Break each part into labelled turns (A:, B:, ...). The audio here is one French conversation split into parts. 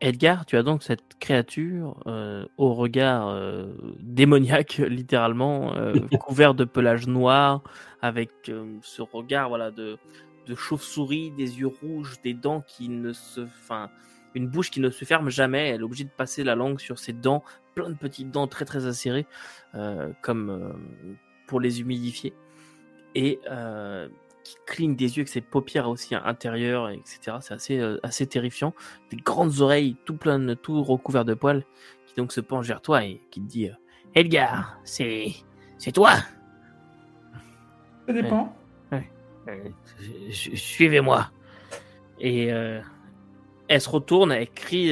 A: Edgar, tu as donc cette créature euh, au regard euh, démoniaque, littéralement, euh, couvert de pelage noir, avec ce regard voilà, de, de chauve-souris, des yeux rouges, des dents qui ne se. Enfin, une bouche qui ne se ferme jamais. Elle est obligée de passer la langue sur ses dents, plein de petites dents très très acérées, comme pour les humidifier. Et qui cligne des yeux avec ses paupières aussi intérieures, etc. C'est assez, euh, assez terrifiant. Des grandes oreilles, tout plein tout recouvert de poils, qui donc se penche vers toi et qui te dit euh, Edgar, c'est, c'est toi.
B: Ça dépend.
A: Suivez-moi. Et elle se retourne, elle crie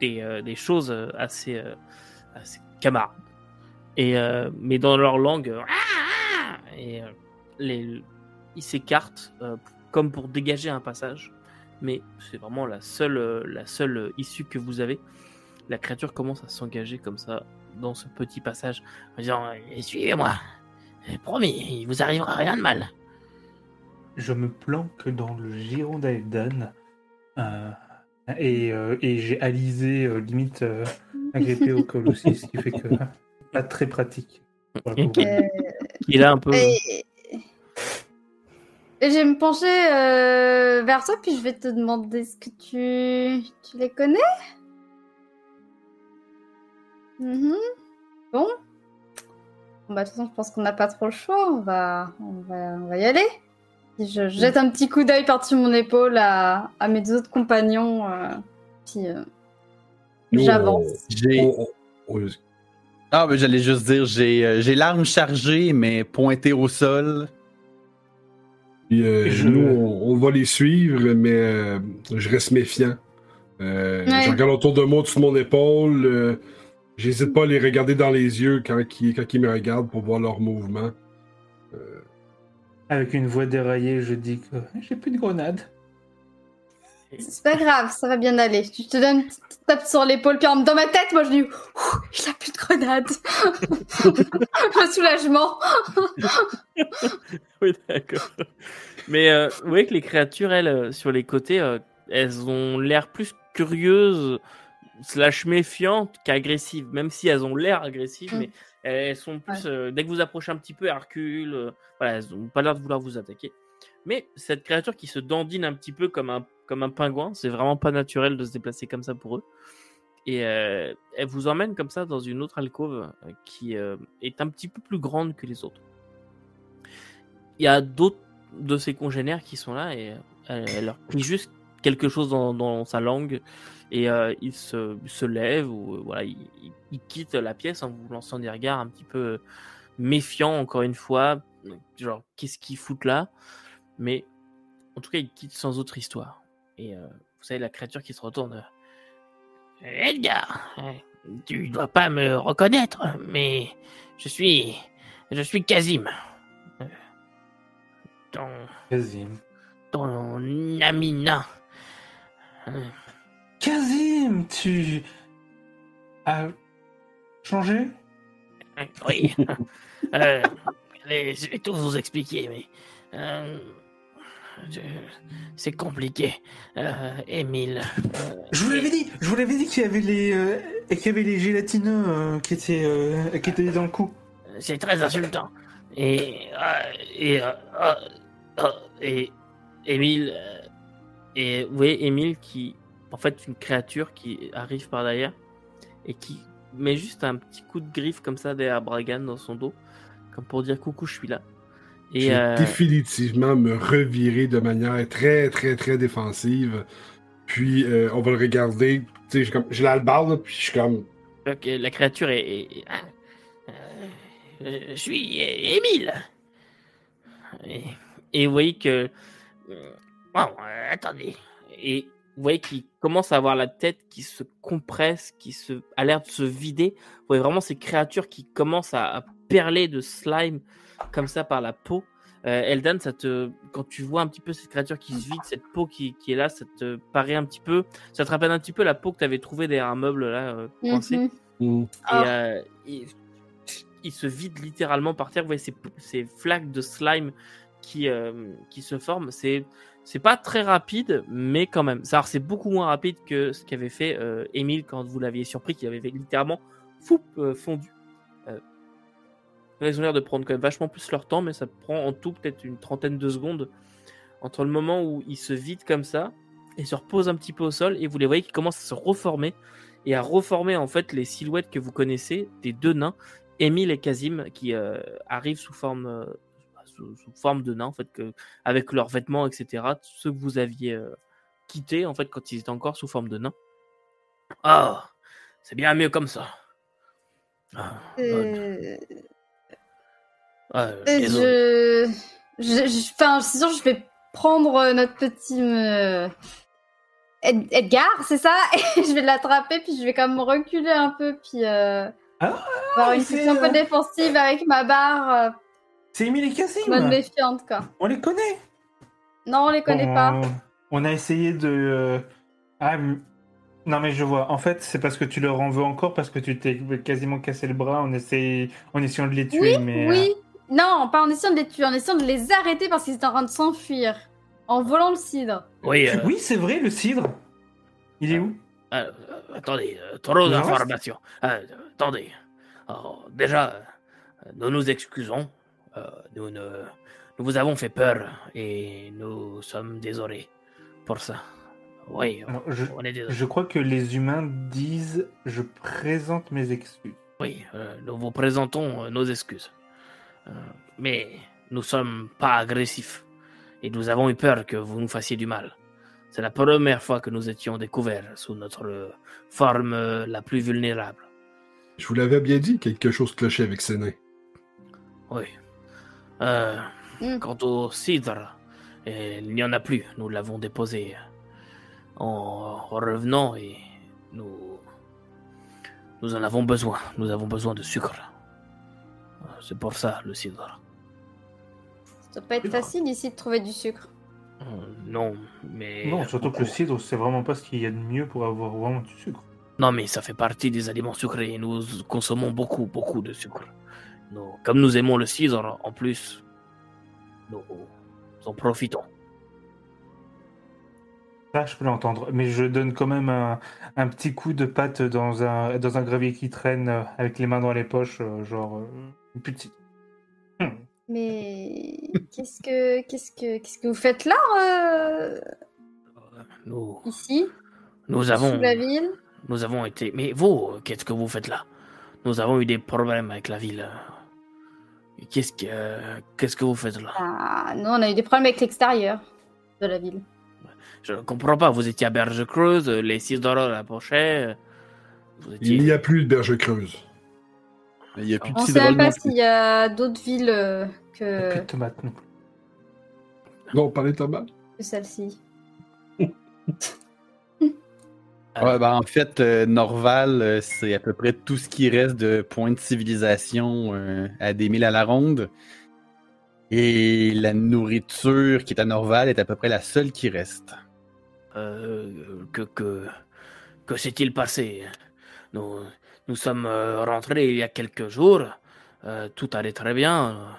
A: des, des, choses assez, assez camarades. Et, mais dans leur langue. Ah, ah, et les, il s'écarte euh, comme pour dégager un passage. Mais c'est vraiment la seule, euh, la seule issue que vous avez. La créature commence à s'engager comme ça dans ce petit passage en disant eh, Suivez-moi, promis, il vous arrivera rien de mal.
B: Je me planque dans le giron d'Aeldan euh, et, et j'ai alisé limite agrippé au col aussi, ce qui fait que pas très pratique.
A: Il a un peu.
C: Et je vais me pencher euh, vers toi, puis je vais te demander est-ce que tu, tu les connais mhm. Bon. bah, de toute façon, je pense qu'on n'a pas trop le choix. On va, on va, on va y aller. je jette un petit coup d'œil par-dessus mon épaule à, à, mes deux autres compagnons. Euh, puis euh, j'avance.
D: J'ai. Ah, mais j'allais juste dire, j'ai l'arme chargée, mais pointée au sol.
E: Euh, nous, on, va les suivre, mais euh, je reste méfiant. Euh, je regarde autour de moi, de mon épaule. J'hésite pas à les regarder dans les yeux quand, ils, me regardent pour voir leurs mouvements.
B: Avec une voix déraillée, je dis que j'ai plus de grenade.
C: C'est pas grave, ça va bien aller. Tu te donnes une petite tape sur l'épaule, puis dans ma tête, moi je dis il a plus de grenade. Le soulagement.
A: oui, d'accord. Mais euh, vous voyez que les créatures, elles, euh, sur les côtés, euh, elles ont l'air plus curieuses, slash méfiantes qu'agressives. Même si elles ont l'air agressives, mm. mais elles sont plus. dès que vous approchez un petit peu, elles reculent. voilà, elles n'ont pas l'air de vouloir vous attaquer. Mais cette créature qui se dandine un petit peu comme un, comme un pingouin, c'est vraiment pas naturel de se déplacer comme ça pour eux. Et elle vous emmène comme ça dans une autre alcôve qui est un petit peu plus grande que les autres. Il y a d'autres de ses congénères qui sont là et elle, leur dit juste quelque chose dans, sa langue et il se, se lève ou voilà, il, la pièce en vous lançant des regards un petit peu méfiants encore une fois, genre qu'est-ce qu'il fout là? Mais en tout cas, il quitte sans autre histoire. Et vous savez, la créature qui se retourne. Edgar, tu dois pas me reconnaître, mais je suis, je suis Kazim ton.
B: Kazim.
A: Ton ami nain.
B: Kazim, tu. as changé?
A: Oui. euh, je vais tout vous expliquer, mais. Euh, c'est compliqué. Euh, Émile.
B: Euh, je vous l'avais dit, je vous l'avais dit qu'il y avait les, euh, qu'il y avait les gélatineux qui étaient, qui étaient dans le cou.
A: C'est très insultant. Et, et et Émile. Euh, et vous voyez Émile qui. En fait, une créature qui arrive par derrière et qui met juste un petit coup de griffe comme ça derrière Bragan dans son dos, comme pour dire coucou, je suis là.
E: Et je vais euh, définitivement me revirer de manière très, très, très défensive. Puis euh, on va le regarder. Tu sais, j'ai l'albarde, puis je suis comme.
A: Ok, la créature est. Ah, je suis Émile. Et et vous voyez que. Oh, attendez. Et vous voyez qu'il commence à avoir la tête qui se compresse, qui se, a l'air de se vider. Vous voyez vraiment ces créatures qui commencent à, perler de slime comme ça par la peau. Euh, Eldan, ça te, quand tu vois un petit peu cette créature qui se vide, cette peau qui, qui, est là, ça te paraît un petit peu, ça te rappelle un petit peu la peau que tu avais trouvée derrière un meuble là, euh, coincé. Mhm. Mm. Et ah. il, se vide littéralement par terre. Vous voyez ces, ces flaques de slime qui, euh, qui se forment. C'est C'est pas très rapide, mais quand même. Ça, c'est beaucoup moins rapide que ce qu'avait fait euh, Émile quand vous l'aviez surpris, qu'il avait fait littéralement fou euh, fondu. Ils ont l'air de prendre quand même vachement plus leur temps, mais ça prend en tout peut-être une trentaine de secondes entre le moment où il se vide comme ça et se repose un petit peu au sol, et vous les voyez qui commencent à se reformer et à reformer en fait les silhouettes que vous connaissez des deux nains, Émile et Kazim, qui euh, arrivent sous forme, euh, sous, forme de nains en fait, que, avec leurs vêtements, etc. Ceux que vous aviez euh, quittés en fait quand ils étaient encore sous forme de nains. Ah, c'est bien mieux comme ça. Ah,
C: je... je, je- Enfin, c'est sûr, je vais prendre euh, notre petit... euh, Ed- Edgar, c'est ça? Et je vais l'attraper, puis je vais quand même reculer un peu, puis... Euh...
F: Ah,
C: avoir une
F: c'est,
C: position un peu
F: euh,
C: défensive avec ma barre, euh,
F: C'est Emile et Cassim
C: mode méfiante, quoi.
F: On les connaît?
C: Non, on les connaît pas.
F: On a essayé de. euh, Ah, m- non, mais je vois. En fait, c'est parce que tu leur en veux encore, parce que tu t'es quasiment cassé le bras en, essaye... en essayant de les tuer. mais, euh,
C: Oui, non, pas en essayant de les tuer, en essayant de les arrêter parce qu'ils étaient en train de s'enfuir. En volant le cidre.
A: Oui, euh,
F: Oui, c'est vrai, le cidre. Il est où
A: Euh, euh, attendez, euh, trop d'informations. Euh, attendez. Alors, déjà, euh, nous nous excusons. Euh, nous, ne- nous vous avons fait peur et nous sommes désolés pour ça. Oui,
F: je...
A: on est désolés.
F: je crois que les humains disent je présente mes excuses.
A: Oui, euh, nous vous présentons euh, nos excuses. Euh, mais nous sommes pas agressifs et nous avons eu peur que vous nous fassiez du mal. C'est la première fois que nous étions découverts sous notre forme la plus vulnérable.
E: Je vous l'avais bien dit, quelque chose clochait avec ces nains.
A: Oui. Euh,
C: Mm.
A: Quant au cidre, euh, il n'y en a plus. Nous l'avons déposé en revenant et nous nous en avons besoin. Nous avons besoin de sucre. C'est pour ça le cidre.
C: Ça doit pas être facile ici de trouver du sucre.
A: Euh, Non, mais
F: Non, surtout que le cidre, c'est vraiment pas ce qu'il y a de mieux pour avoir vraiment du sucre.
A: Non, mais ça fait partie des aliments sucrés. Nous consommons beaucoup, beaucoup de sucre. Nous- comme nous aimons le cidre, en plus, nous en profitons.
F: Ça, je peux l'entendre. Mais je donne quand même un, un petit coup de patte dans un, dans un gravier qui traîne euh, avec les mains dans les poches, euh, genre une petite.
C: Mais qu'est-ce que qu'est-ce que qu'est-ce que vous faites là euh,
A: Nous,
C: ici?
A: nous avons,
C: sous la ville?
A: Nous avons été. Mais vous, qu'est-ce que vous faites là? Nous avons eu des problèmes avec la ville. Qu'est-ce que, euh, qu'est-ce que vous faites là?
C: Ah, Nous, on a eu des problèmes avec l'extérieur de la ville.
A: Je ne comprends pas. Vous étiez à Berge Creuse, les six dollars à la pochette. Étiez.
E: Il n'y a plus de berge creuse.
D: Il n'y a plus de
C: On sait
D: cidre
C: même pas s'il y a d'autres villes euh,
F: Il y a plus
C: que,
F: de tomates non.
E: Non, on parlait de tabac.
C: que celle-ci.
D: Ouais, ben, en fait, euh, Norval, euh, c'est à peu près tout ce qui reste de points de civilisation euh, à des milles à la ronde. Et la nourriture qui est à Norval est à peu près la seule qui reste.
A: Euh, que que que s'est-il passé? Nous nous sommes euh, rentrés il y a quelques jours. Euh, tout allait très bien.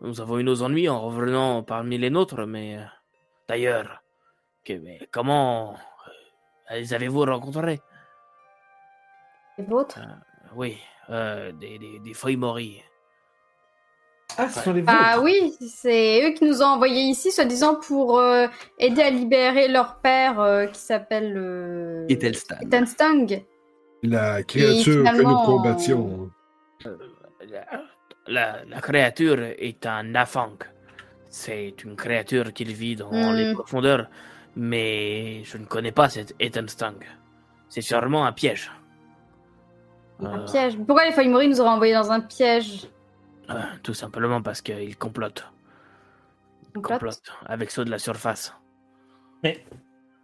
A: Nous avons eu nos ennuis en revenant parmi les nôtres, mais euh, d'ailleurs, mais comment les avez-vous rencontrés?
C: Les vôtres?
A: Oui, euh, des, des, des feuilles mories.
F: Ah, ce sont les
C: Ah
F: vôtres
C: oui, c'est eux qui nous ont envoyés ici, soi-disant pour euh, aider à libérer leur père euh, qui s'appelle euh,
D: Ethelstan.
C: Ethelstang.
E: La créature que nous combattions.
A: La, la- la créature est un Nafang. C'est une créature qui vit dans
C: Hmm.
A: les profondeurs, mais je ne connais pas cette Ethanstang. C'est sûrement un piège.
C: Un
A: Euh,
C: piège. Pourquoi les feuilles nous auraient envoyés dans un piège
A: euh, tout simplement parce qu'ils complotent. Ils
C: Complotent
A: complotent avec ceux de la surface.
F: Mais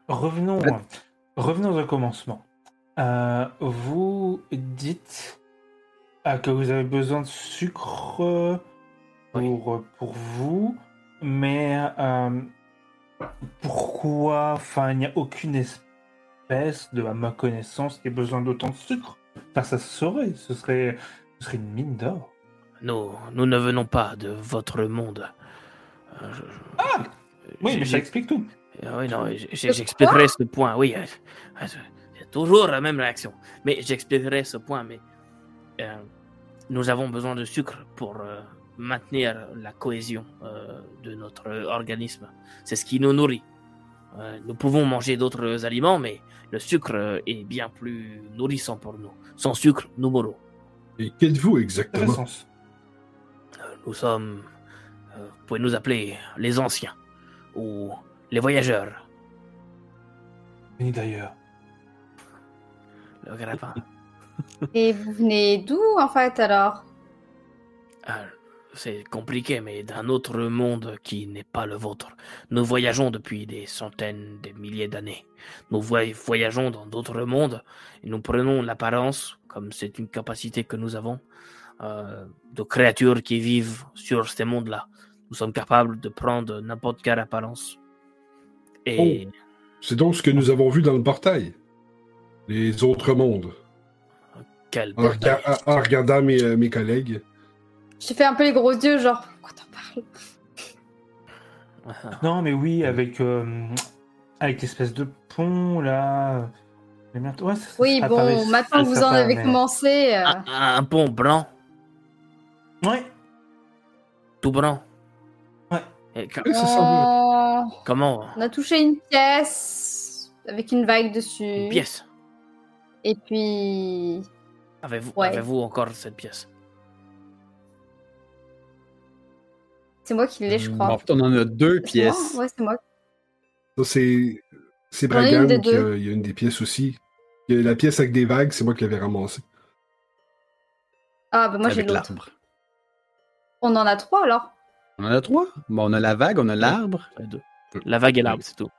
F: revenons, revenons au commencement. Euh, vous dites euh, que vous avez besoin de sucre euh, pour, pour vous, mais euh, pourquoi Enfin, il n'y a aucune espèce, de à ma connaissance, qui ait besoin d'autant de sucre? Enfin, ça se saurait, ce serait, ce serait une mine d'or.
A: Nous, nous ne venons pas de votre monde. Euh, je-
B: Oui, mais ça explique tout.
A: Euh, oui, non, j'expliquerai ce point. Oui, toujours la même réaction. Mais j'expliquerai ce point. Mais nous avons besoin de sucre pour maintenir la cohésion de notre organisme. C'est ce qui nous nourrit. nous pouvons manger d'autres aliments, mais le sucre est bien plus nourrissant pour nous. Sans sucre, nous mourrons.
E: Et qu'êtes-vous exactement?
A: Nous sommes, vous pouvez nous appeler les anciens ou les voyageurs.
B: Venez d'ailleurs.
A: Le grappin.
C: Et vous venez d'où en fait alors?
A: Ah, C'est compliqué, mais d'un autre monde qui n'est pas le vôtre. Nous voyageons depuis des centaines, des milliers d'années. Nous voyageons dans d'autres mondes et nous prenons l'apparence, comme c'est une capacité que nous avons, euh, de créatures qui vivent sur ces mondes-là. Nous sommes capables de prendre n'importe quelle apparence. Et...
E: Oh, c'est donc ce que nous avons vu dans le portail. Les autres mondes.
A: Quel
E: en, en, regardant mes, euh, mes collègues.
C: J'ai fait un peu les gros yeux, genre, pourquoi t'en
B: parles? Non, mais oui, avec, euh, avec l'espèce de pont là.
C: Ouais, ça, oui, bon, maintenant que vous en avez commencé. Euh.
A: Un, un, pont blanc.
B: Ouais.
A: Tout blanc.
B: Ouais.
A: Comment?
C: On a touché une pièce avec une vague dessus.
A: Une pièce.
C: Et puis.
A: Avez-vous avez encore cette pièce?
C: C'est moi qui l'ai, je crois. En
D: fait, on en a deux pièces.
C: Ouais, c'est moi.
E: c'est. C'est Bragan qui a, il y a une des pièces aussi. Il y a la pièce avec des vagues, c'est moi qui l'avais ramassée.
C: Ah, bah moi j'ai l'autre. On en a trois alors
D: On en a trois? Bon, on a la vague, on a l'arbre.
A: La vague et l'arbre, c'est tout.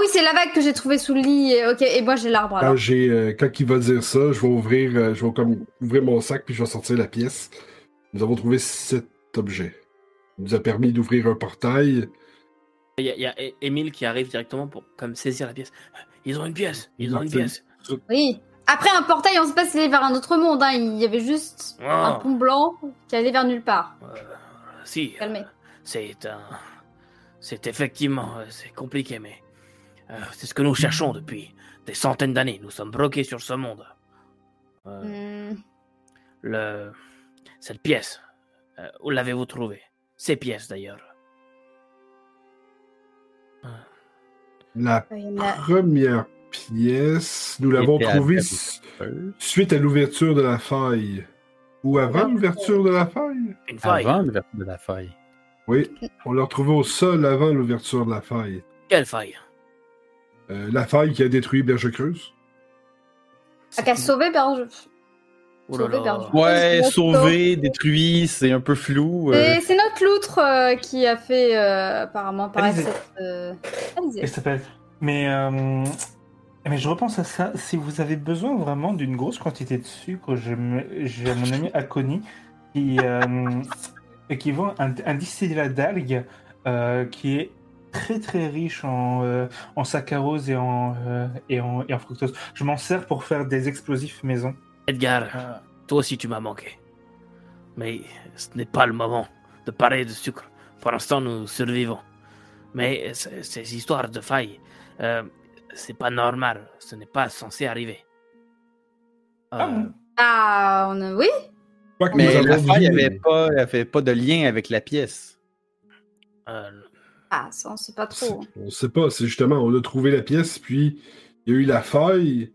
C: Ah oui, c'est la vague que j'ai trouvée sous le lit. Ok, et moi j'ai l'arbre.
E: Quand, euh, quand il va dire ça, je vais ouvrir, euh, je vais comme ouvrir mon sac puis je vais sortir la pièce. Nous avons trouvé cet objet. Il nous a permis d'ouvrir un portail.
A: Il y, a Émile qui arrive directement pour comme saisir la pièce. Ils ont une pièce. Ils ont une pièce.
C: Oui. Après un portail, on se passe vers un autre monde. Hein. Il y avait juste un pont blanc qui allait vers nulle part.
A: Euh, si. C'est un. C'est effectivement. C'est compliqué, mais. Euh, c'est ce que nous cherchons depuis des centaines d'années. Nous sommes bloqués sur ce monde. Euh, hmm. Le. Cette pièce. où l'avez-vous trouvée? Ces pièces d'ailleurs.
E: La première pièce, nous l'avons trouvée suite à l'ouverture de la faille. Ou avant l'ouverture de la faille?
D: Avant l'ouverture de la faille.
E: Oui, on l'a retrouvée au sol avant l'ouverture de la faille.
A: Quelle faille?
E: euh, La faille qui a détruit Berge Creuse.
C: Ah, qui a sauvé Berge.
D: Oh ouais, sauvé, détruit, c'est un peu flou.
C: Euh. C'est notre loutre euh, qui a fait apparemment paraître
B: cette. s'appelle. Mais mais je repense à ça. Si vous avez besoin vraiment d'une grosse quantité de sucre, j'ai mon ami Akoni qui, euh, qui vend un, un distillat d'algues euh, qui est très très riche en, euh, en saccharose et en, euh, et, en, et en fructose. Je m'en sers pour faire des explosifs maison.
A: Edgar, toi aussi tu m'as manqué. Mais ce n'est pas le moment de parler de sucre. Pour l'instant, nous survivons. Mais ces histoires de failles, c'est pas normal. Ce n'est pas censé arriver.
C: Ah, euh, ah on a... oui.
D: Mais la faille n'avait pas, avait pas de lien avec la pièce.
C: Euh, ah, ça, on sait pas trop.
E: On sait pas, c'est justement, on a trouvé la pièce, puis il y a eu la faille.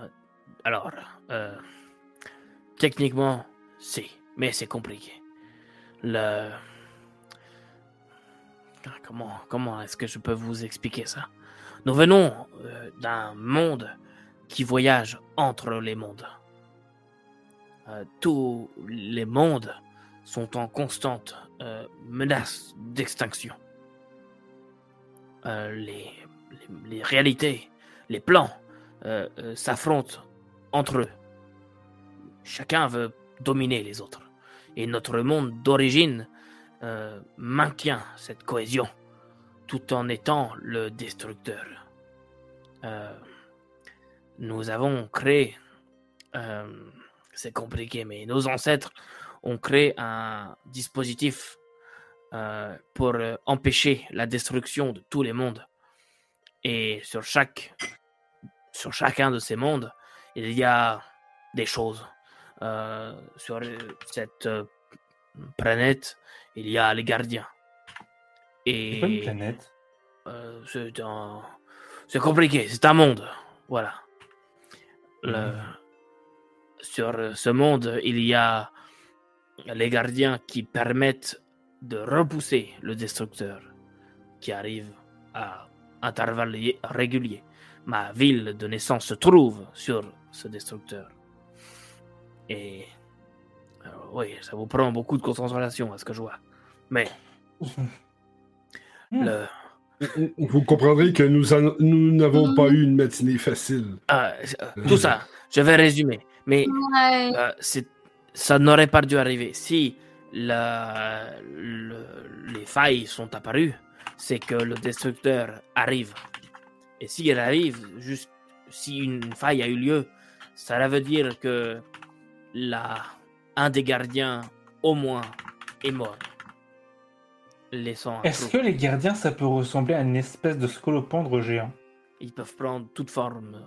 A: Euh, alors, techniquement, si, mais c'est compliqué. Le. Comment, comment est-ce que je peux vous expliquer ça? Nous venons euh, d'un monde qui voyage entre les mondes. Euh, tous les mondes sont en constante euh, menace d'extinction. Les, les, réalités, les plans s'affrontent entre eux. Chacun veut dominer les autres. Et notre monde d'origine maintient cette cohésion tout en étant le destructeur. Euh, nous avons créé, euh, c'est compliqué, mais nos ancêtres ont créé un dispositif euh, pour euh, empêcher la destruction de tous les mondes. Et sur chaque, sur chacun de ces mondes, il y a des choses. Euh, sur cette planète, il y a les gardiens.
B: C'est pas une
A: Et
B: planète.
A: c'est un... c'est compliqué, c'est un monde. Voilà. Le- Sur ce monde, il y a les gardiens qui permettent de repousser le destructeur qui arrive à intervalles réguliers. Ma ville de naissance se trouve sur ce destructeur. Et euh, oui, ça vous prend beaucoup de concentration à ce que je vois. Mais
B: Hmm.
A: le,
E: Vous comprendrez que nous en- nous n'avons pas eu une matinée facile.
A: Ah, euh, tout ça, je vais résumer. Mais
C: Ouais.
A: euh, c'est- ça n'aurait pas dû arriver. Si la- le- les failles sont apparues, c'est que le destructeur arrive. Et s'il arrive, juste si une faille a eu lieu, ça veut dire que la, un des gardiens, au moins, est mort. Laissant
B: Est-ce que les gardiens, ça peut ressembler à une espèce de scolopendre géant?
A: Ils peuvent prendre toute forme.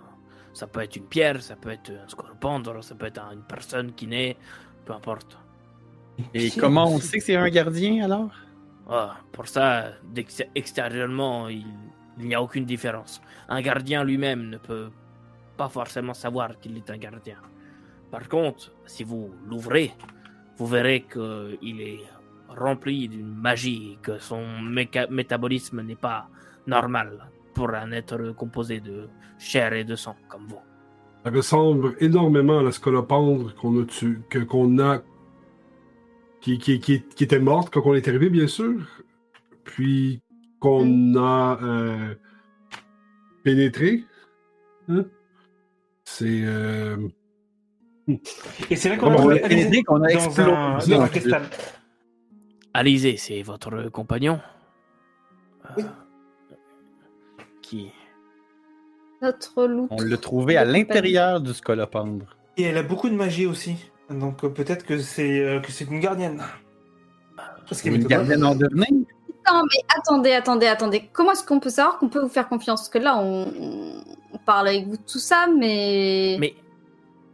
A: Ça peut être une pierre, ça peut être un scorpondre, ça peut être une personne qui naît, peu importe.
D: Et comment on sait que c'est un gardien alors?
A: Ah, pour ça, extérieurement, il, il n'y a aucune différence. Un gardien lui-même ne peut pas forcément savoir qu'il est un gardien. Par contre, si vous l'ouvrez, vous verrez qu'il est rempli d'une magie, que son méca- métabolisme n'est pas normal pour un être composé de chair et de sang comme vous.
E: Ça ressemble énormément à la scolopendre qu'on a tué, que qu'on a, qui, qui, qui, qui était morte quand on est arrivé, bien sûr, puis qu'on a euh, pénétré. Hein? C'est euh,
B: Et c'est vrai qu'on a
D: aidé, qu'on a
B: dans
D: explosé.
B: dans un cristal.
A: Alizé, c'est votre compagnon Euh,
F: Oui.
A: Qui
C: Notre loup.
D: On l'a trouvé à l'intérieur du scolopendre.
F: Et elle a beaucoup de magie aussi. Donc euh, peut-être que c'est euh, que c'est une gardienne. Parce qu'elle
D: Une
F: m'étonne pas.
D: gardienne en devenir
C: Non, mais attendez, attendez, attendez. Comment est-ce qu'on peut savoir qu'on peut vous faire confiance? Parce que là, on, on parle avec vous de tout ça, mais,
A: Mais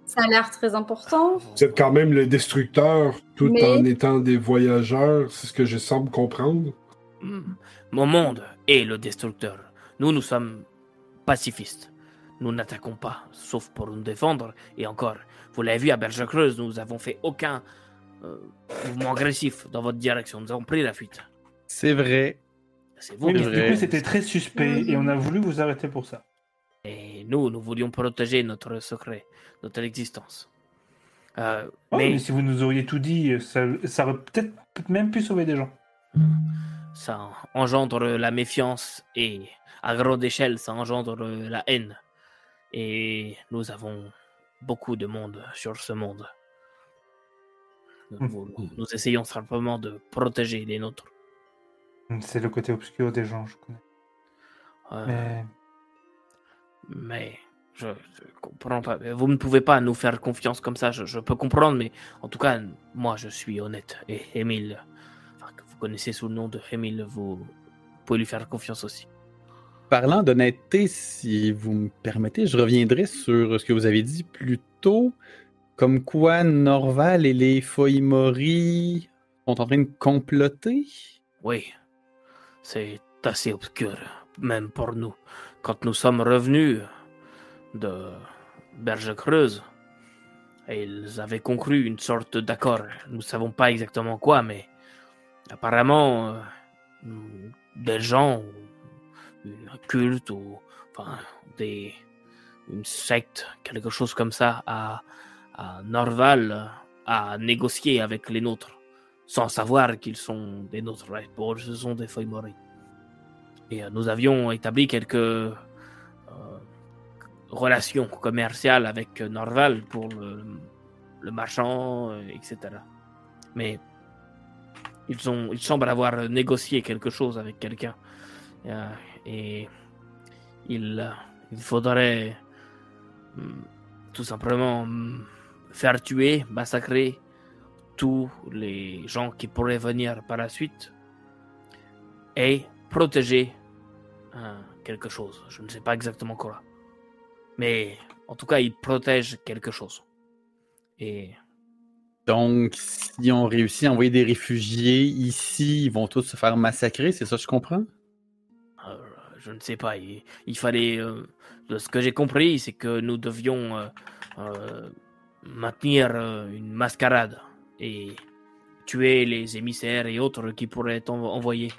C: ça a l'air très important.
E: vous êtes quand même le destructeur tout
C: Mais-
E: en étant des voyageurs, c'est ce que je semble comprendre.
A: Hmm. Mon monde est le destructeur. Nous, nous sommes pacifistes. Nous n'attaquons pas, sauf pour nous défendre. Et encore, vous l'avez vu à Berge Creuse, nous avons fait aucun euh, mouvement agressif dans votre direction. Nous avons pris la fuite.
D: C'est vrai.
A: C'est vous.
B: Oui, mais du coup, c'était très suspect et on a voulu vous arrêter pour ça.
A: Et nous, nous voulions protéger notre secret, notre existence. Euh,
B: Ouais, mais...
A: mais
B: si vous nous auriez tout dit, ça, ça aurait peut-être même pu sauver des gens.
A: Ça engendre la méfiance et à grande échelle, ça engendre la haine. Et nous avons beaucoup de monde sur ce monde. Nous, nous essayons simplement de protéger les nôtres.
B: C'est le côté obscur des gens, je connais.
A: Euh,
B: Mais
A: mais je, je comprends pas. Vous ne pouvez pas nous faire confiance comme ça. Je, je peux comprendre, mais en tout cas, moi, je suis honnête. Et vous connaissez sous le nom de Émile, vous pouvez lui faire confiance aussi.
D: Parlant d'honnêteté, si vous me permettez, je reviendrai sur ce que vous avez dit plus tôt, comme quoi Norval et les Foimori sont en train de comploter.
A: Oui, c'est assez obscur, même pour nous. Quand nous sommes revenus de Berge Creuse, ils avaient conclu une sorte d'accord. Nous ne savons pas exactement quoi, mais apparemment, euh, des gens, un culte, ou enfin, des, une secte, quelque chose comme ça, à, à Norval, a négocié avec les nôtres sans savoir qu'ils sont des nôtres. Ce sont des feuilles morées. Et euh, nous avions établi quelques euh, relations commerciales avec Norval pour le, le marchand, etc. Mais ils, ont, ils semblent avoir négocié quelque chose avec quelqu'un. Euh, et il, euh, il faudrait hum, tout simplement hum, faire tuer, massacrer tous les gens qui pourraient venir par la suite et protéger quelque chose. Je ne sais pas exactement quoi. Mais en tout cas, il protège quelque chose. Et
D: donc, si on réussit à envoyer des réfugiés ici, ils vont tous se faire massacrer, c'est ça que je comprends?
A: Euh, je ne sais pas. Il, fallait. Euh, ce que j'ai compris, c'est que nous devions euh, maintenir une mascarade et tuer les émissaires et autres qui pourraient être envoyés.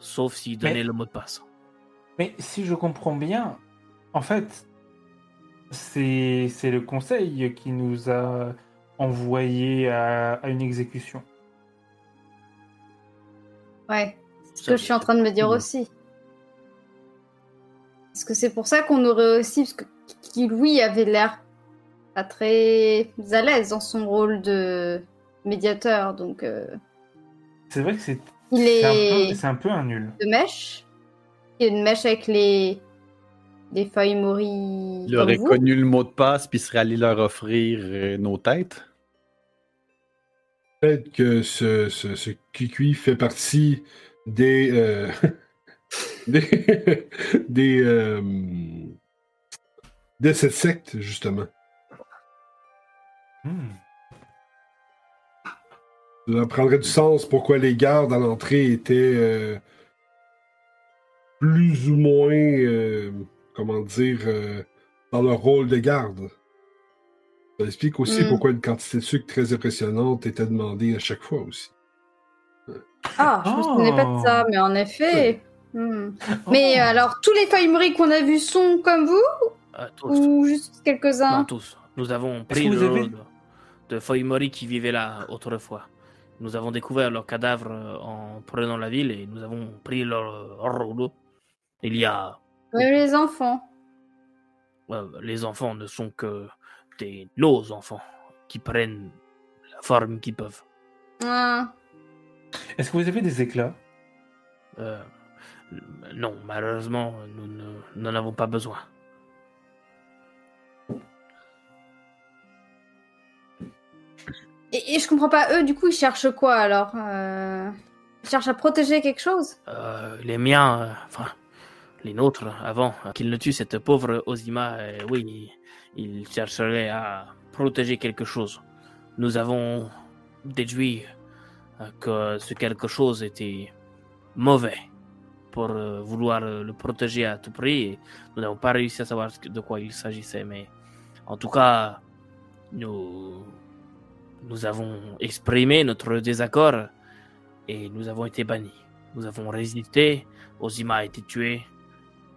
A: Sauf s'ils donnaient le mot de passe.
F: Mais si je comprends bien, en fait, c'est le conseil qui nous a envoyé à, une exécution.
C: Ouais, c'est ce que je suis en train de me dire aussi. Est-ce que c'est pour ça qu'on aurait aussi. Parce que Louis avait l'air pas très à l'aise dans son rôle de médiateur, donc. Euh,
F: c'est vrai que c'est.
C: Il
F: est. C'est un, peu un nul.
C: De mèche. Il y a une mèche avec les. Des feuilles mori.
D: Il aurait connu le mot de passe puis serait allé leur offrir euh, nos têtes.
E: Peut-être que ce, ce, ce Kikui fait partie des. Euh, des. des euh, de cette secte, justement. Hmm. Ça prendrait du sens pourquoi les gardes à l'entrée étaient euh, plus ou moins, comment dire, dans leur rôle de garde. Ça explique aussi mm. pourquoi une quantité de sucre très impressionnante était demandée à chaque fois aussi.
C: Ah, je ne me souvenais pas de ça, mais en effet. Hmm. Mais oh. alors, tous les feuilles qu'on a vus sont comme vous
A: euh,
C: Ou juste quelques-uns
A: Non, tous. Nous avons pris le de feuilles qui vivaient là autrefois. Nous avons découvert leurs cadavres euh, en prenant la ville et nous avons pris leur rouleau. Il y a.
C: les enfants.
A: les enfants ne sont que nos enfants qui prennent la forme qu'ils peuvent.
C: Ah.
F: Est-ce que vous avez des éclats?
A: Euh, Non, malheureusement, nous n'en avons pas besoin.
C: Et, je comprends pas, eux, du coup, ils cherchent quoi alors euh, Ils cherchent à protéger quelque chose?
A: Euh, Les miens, enfin, les nôtres, avant qu'ils ne tuent cette pauvre Ozima, oui, il chercherait à protéger quelque chose. Nous avons déduit euh, que ce quelque chose était mauvais pour euh, vouloir euh, le protéger à tout prix. nous n'avons pas réussi à savoir de quoi il s'agissait, mais en tout cas, nous, nous avons exprimé notre désaccord et nous avons été bannis. Nous avons résisté, Ozima a été tué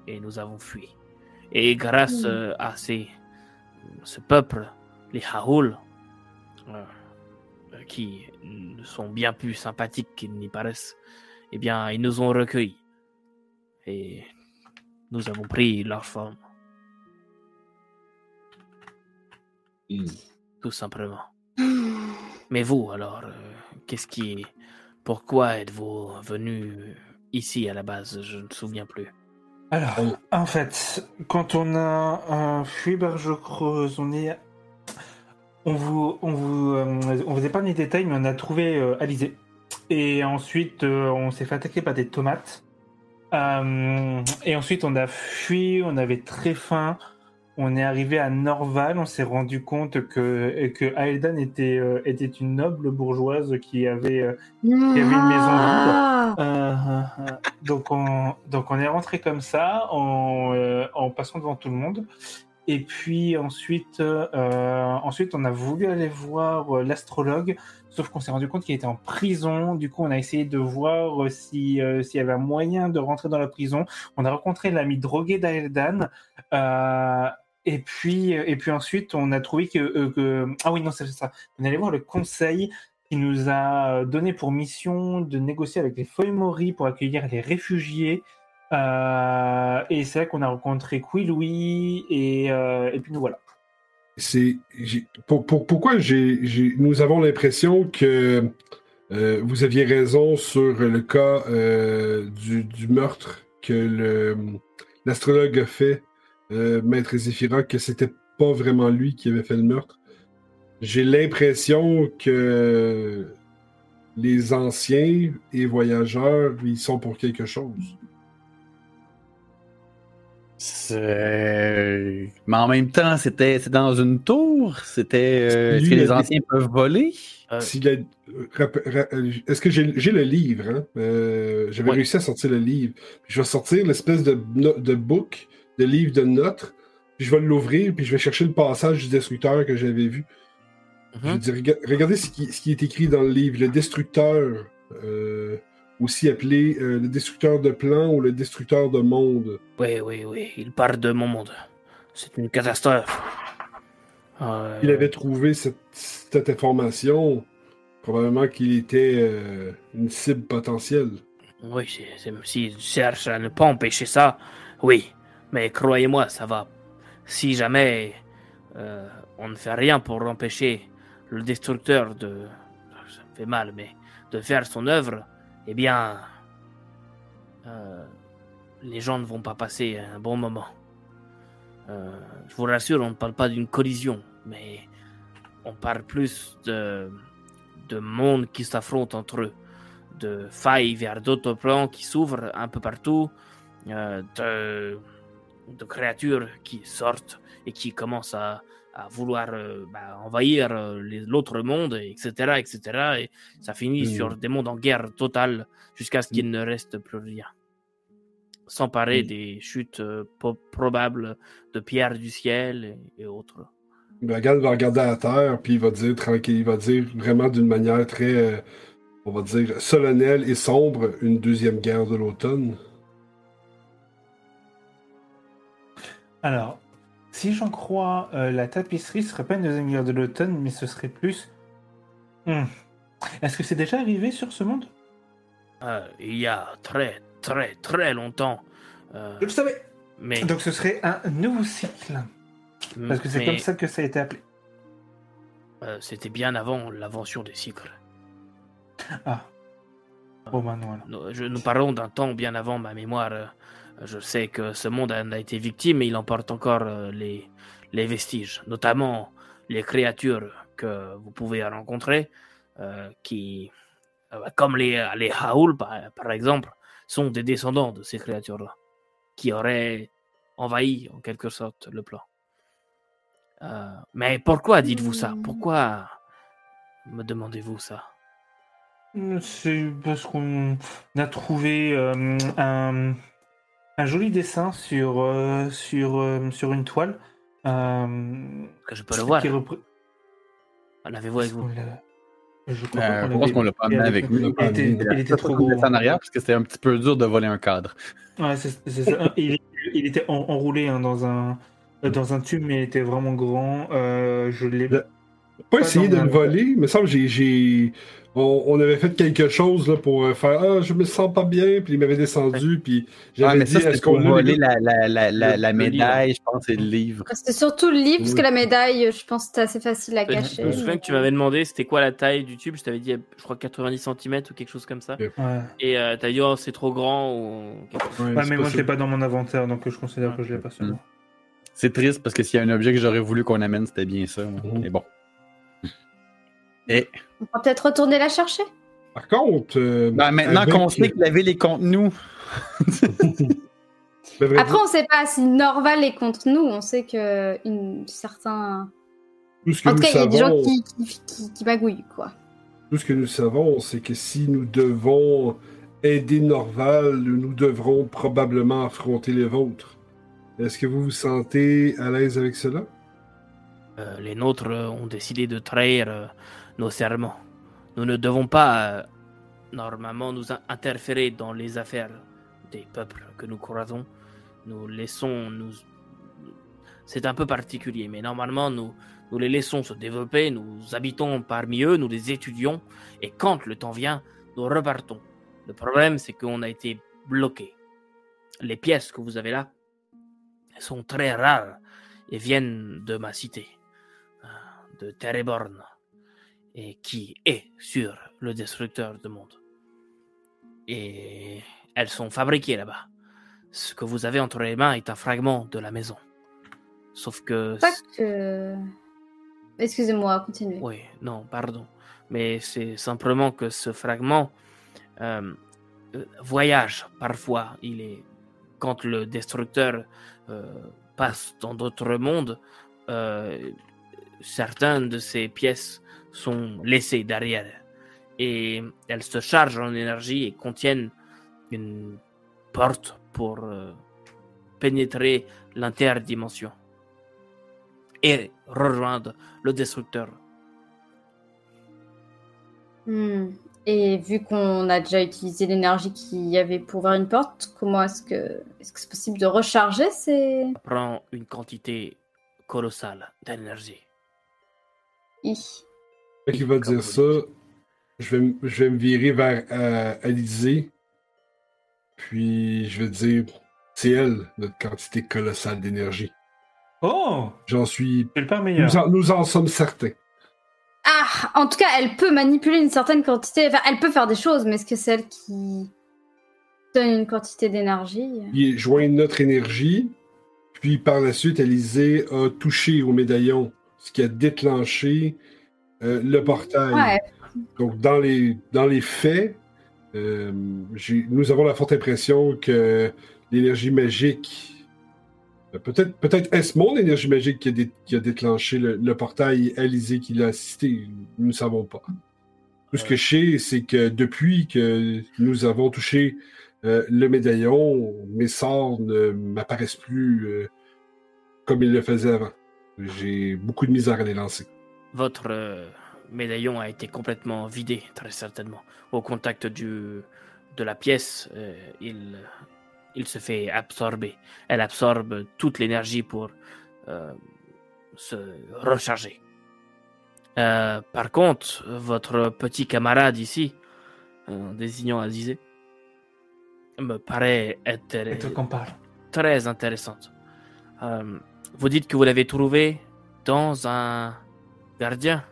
A: et nous avons fui. Et grâce à ces ce peuple, les Haoul, euh, qui sont bien plus sympathiques qu'ils n'y paraissent, eh bien, ils nous ont recueillis. Et nous avons pris leur forme. Hmm. Tout simplement. Mais vous, alors, euh, qu'est-ce qui. Pourquoi êtes-vous venu ici à la base? Je ne me souviens plus.
F: Alors, en fait, quand on a fui Berge Creuse, on est. On vous, on vous, euh, on vous épargne les détails, mais on a trouvé euh, Alizé. Et ensuite, euh, on s'est fait attaquer par des tomates. et ensuite, on a fui, on avait très faim. On est arrivé à Norval, on s'est rendu compte que, que Aeldan était, euh, était une noble bourgeoise qui avait, euh, qui avait une maison ah. euh, donc, on, donc on est rentré comme ça, en, en passant devant tout le monde. Et puis ensuite, ensuite on a voulu aller voir l'astrologue, sauf qu'on s'est rendu compte qu'il était en prison. Du coup, on a essayé de voir si s'il y avait un moyen de rentrer dans la prison. On a rencontré l'ami drogué d'Aeldan. Et puis, euh, et puis ensuite, on a trouvé que, euh, ah oui non c'est ça. On allait voir le conseil qui nous a donné pour mission de négocier avec les feuilles pour accueillir les réfugiés. Euh, et c'est là qu'on a rencontré Louis et, euh, et puis nous voilà.
E: C'est pour, pour, pourquoi nous avons l'impression que euh, vous aviez raison sur le cas du, du, meurtre que l'astrologue a fait euh, Maître Zéphira, que c'était pas vraiment lui qui avait fait le meurtre. J'ai l'impression que les anciens et voyageurs, ils sont pour quelque chose.
D: Mais en même temps, c'était dans une tour. C'était. Euh, est-ce que les anciens peuvent voler?
E: Euh, Est-ce que j'ai le livre hein? euh, J'avais réussi à sortir le livre. je vais sortir l'espèce de, de book, de livre de notes. Puis je vais l'ouvrir, puis je vais chercher le passage du destructeur que j'avais vu. Je vais mhm. dire, regardez ce qui, ce qui, est écrit dans le livre. Le destructeur aussi appelé euh, le destructeur de plans ou le destructeur de monde.
A: Oui, oui, oui, il parle de mon monde. C'est une catastrophe.
E: Euh, il avait trouvé cette, cette information. Probablement qu'il était euh, une cible potentielle.
A: Oui, s'il cherche à ne pas empêcher ça, oui. Mais croyez-moi, ça va. Si jamais on ne fait rien pour empêcher le destructeur de... Ça me fait mal, mais de faire son œuvre, eh bien, euh, les gens ne vont pas passer un bon moment. Euh, je vous rassure, on ne parle pas d'une collision, mais on parle plus de, de mondes qui s'affrontent entre eux, de failles vers d'autres plans qui s'ouvrent un peu partout, euh, de, de, créatures qui sortent et qui commencent à, à vouloir euh, bah, envahir euh, l'autre monde, etc., etc. Et ça finit sur mmh. des mondes en guerre totale jusqu'à ce qu'il mmh. ne reste plus rien. Sans parler mmh. des chutes euh, probables de pierres du ciel et, autres.
E: Bagal va regarder à terre, puis il va dire tranquille, il va dire vraiment d'une manière très, on va dire, solennelle et sombre, une deuxième guerre de l'automne.
F: Alors, si j'en crois, euh, la tapisserie serait pas une deuxième guerre de l'automne, mais ce serait plus. Hmm. Est-ce que c'est déjà arrivé sur ce monde?
A: Euh, Il y a très, très, très longtemps. Euh,
F: Je le savais mais... Donc ce serait un nouveau cycle. Parce que c'est comme ça que ça a été appelé.
A: C'était bien avant l'invention des cycles.
F: Ah. Bon,
A: nous parlons d'un temps bien avant ma mémoire je sais que ce monde a été victime, mais il emporte encore euh, les, les vestiges, notamment les créatures que vous pouvez rencontrer, euh, qui, euh, comme les, les Haoul par, exemple, sont des descendants de ces créatures-là, qui auraient envahi en quelque sorte le plan. mais pourquoi dites-vous ça? Pourquoi me demandez-vous ça?
F: C'est parce qu'on a trouvé un un joli dessin sur, euh, sur, euh, sur une toile. Euh,
A: que je peux le voir. Repr... L'avez-vous avec vous
D: je euh, qu'on qu'on l'a pas amené avec nous.
F: Il, était, il était trop gros.
D: en arrière parce que c'était un petit peu dur de voler un cadre.
F: Ouais, c'est ça. il, il, était enroulé hein, dans, un, dans un tube, mais il était vraiment grand. Euh, je l'ai.
E: Pas essayé de le voler, mais ça me semble j'ai on, avait fait quelque chose là, pour euh, faire Ah, je me sens pas bien, puis il m'avait descendu, puis j'avais
D: ah, dit Est-ce qu'on voler la, la, la, la, médaille, je pense, et le livre
C: C'était surtout le livre, parce que la médaille, je pense que c'était assez facile à cacher.
A: Je me souviens que tu m'avais demandé c'était quoi la taille du tube, je t'avais dit, je crois 90 cm ou quelque chose comme ça. Et euh, t'as dit Oh, c'est trop grand. Ou...
F: Ouais, mais moi, je l'ai pas dans mon inventaire, donc je considère que je l'ai pas moi.
D: C'est triste parce que s'il y a un objet que j'aurais voulu qu'on amène, c'était bien ça. Mhm. Mais bon.
C: Et... On peut peut-être retourner la chercher.
E: Par contre. Euh,
D: ben, maintenant qu'on sait qu'il avait les contre nous.
C: Après, on ne sait pas si Norval est contre nous. On sait que une, certains.
E: Tout ce que en tout cas, il y a des gens
C: qui, qui, qui, magouillent, quoi.
E: Tout ce que nous savons, c'est que si nous devons aider Norval, nous devrons probablement affronter les vôtres. Est-ce que vous vous sentez à l'aise avec cela?
A: Euh, les nôtres ont décidé de trahir euh, nos serments. Nous ne devons pas euh, normalement nous interférer dans les affaires des peuples que nous croisons. Nous laissons nous. C'est un peu particulier, mais normalement nous, nous les laissons se développer, nous habitons parmi eux, nous les étudions, et quand le temps vient, nous repartons. Le problème, c'est qu'on a été bloqué. Les pièces que vous avez là sont très rares et viennent de ma cité, euh, de Tereborn et qui est sur le destructeur de monde. Et elles sont fabriquées là-bas. Ce que vous avez entre les mains est un fragment de la maison. Sauf que.
C: Pas que. excusez-moi, continuez.
A: Oui, non, pardon. Mais c'est simplement que ce fragment euh, euh, voyage parfois. Il est quand le destructeur euh, passe dans d'autres mondes, euh, certaines de ces pièces sont laissées derrière et elles se chargent en énergie et contiennent une porte pour euh, pénétrer l'interdimension et rejoindre le destructeur.
C: Hmm. Et vu qu'on a déjà utilisé l'énergie qu'il y avait pour ouvrir une porte, comment est-ce que est-ce que c'est possible de recharger ces
A: Ça prend une quantité colossale d'énergie.
C: I
E: Quand il va dire ça, je vais, je vais me virer vers euh, Alizé. Puis je vais dire, c'est elle, notre quantité colossale d'énergie.
F: Oh
E: J'en suis.
F: C'est le meilleur.
E: Nous en, nous en sommes certains.
C: Ah, en tout cas, elle peut manipuler une certaine quantité. Enfin, elle peut faire des choses, mais est-ce que c'est elle qui donne une quantité d'énergie?
E: Il joint notre énergie. Puis par la suite, Alizé a touché au médaillon, ce qui a déclenché euh, le portail.
C: Ouais.
E: Donc, dans les, dans les faits, euh, nous avons la forte impression que l'énergie magique. euh, Peut-être peut est-ce mon énergie magique qui a, dé- qui a déclenché le, le portail Alizé qui l'a assisté? Nous ne savons pas. Tout ce que je sais, c'est que depuis que nous avons touché euh, le médaillon, mes sorts ne m'apparaissent plus euh, comme ils le faisaient avant. J'ai beaucoup de misère à les lancer.
A: Votre euh, médaillon a été complètement vidé, très certainement. Au contact du, de la pièce, euh, il, il se fait absorber. Elle absorbe toute l'énergie pour euh, se recharger. Euh, par contre, votre petit camarade ici, en désignant Azizé, me paraît être très intéressante. Euh, vous dites que vous l'avez trouvé dans un gardien.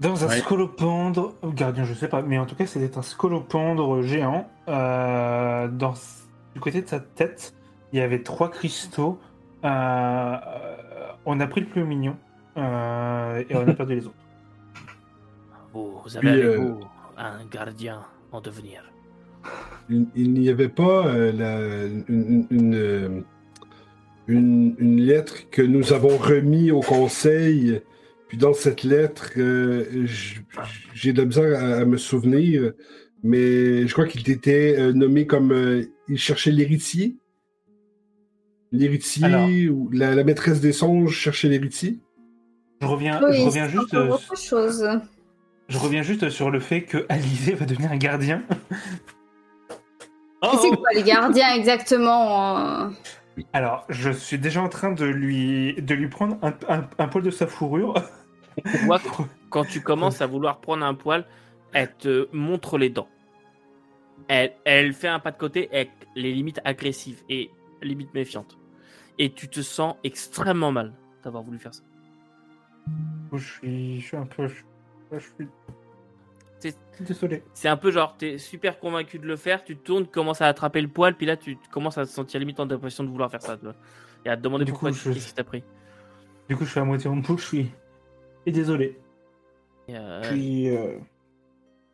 F: Dans un
D: Ouais.
F: scolopendre, gardien, je sais pas, mais en tout cas, c'était un scolopendre géant. Euh, dans, du côté de sa tête, il y avait trois cristaux. Euh, euh, on a pris le plus mignon euh, et on a perdu les autres.
A: Vous, vous avez
E: Puis,
A: avec
E: euh,
A: vous un gardien en devenir.
E: Il, il n'y avait pas euh, la- une, une, euh, une- une lettre que nous avons remis au conseil. Puis dans cette lettre, euh, j'ai de la misère à, à me souvenir, mais je crois qu'il était euh, nommé comme euh, il cherchait l'héritier. L'héritier ou la, la maîtresse des songes cherchait l'héritier.
F: Je reviens,
C: Oui,
F: je reviens juste,
C: autre chose.
F: je reviens juste sur le fait que Alizé va devenir un gardien.
C: Et c'est quoi les gardiens exactement
F: Alors, je suis déjà en train de lui, de lui prendre un, un, un poil de sa fourrure.
A: Quand tu commences à vouloir prendre un poil, elle te montre les dents. Elle, elle fait un pas de côté avec les limites agressives et limites méfiantes. Et tu te sens extrêmement mal d'avoir voulu faire ça.
F: Je suis, je suis un peu, je, je suis
A: C'est-
F: désolé.
A: C'est un peu genre, t'es super convaincu de le faire, tu te tournes, tu commences à attraper le poil, puis là tu commences à te sentir limite en dépression de vouloir faire ça. tu vois. Et à te demander
F: Du
A: pourquoi,
F: coup, je-
A: qu'est-ce qui t'a pris.
F: Du coup, je suis à moitié en bouche, je suis et désolé.
A: Et, euh,
F: Puis, euh,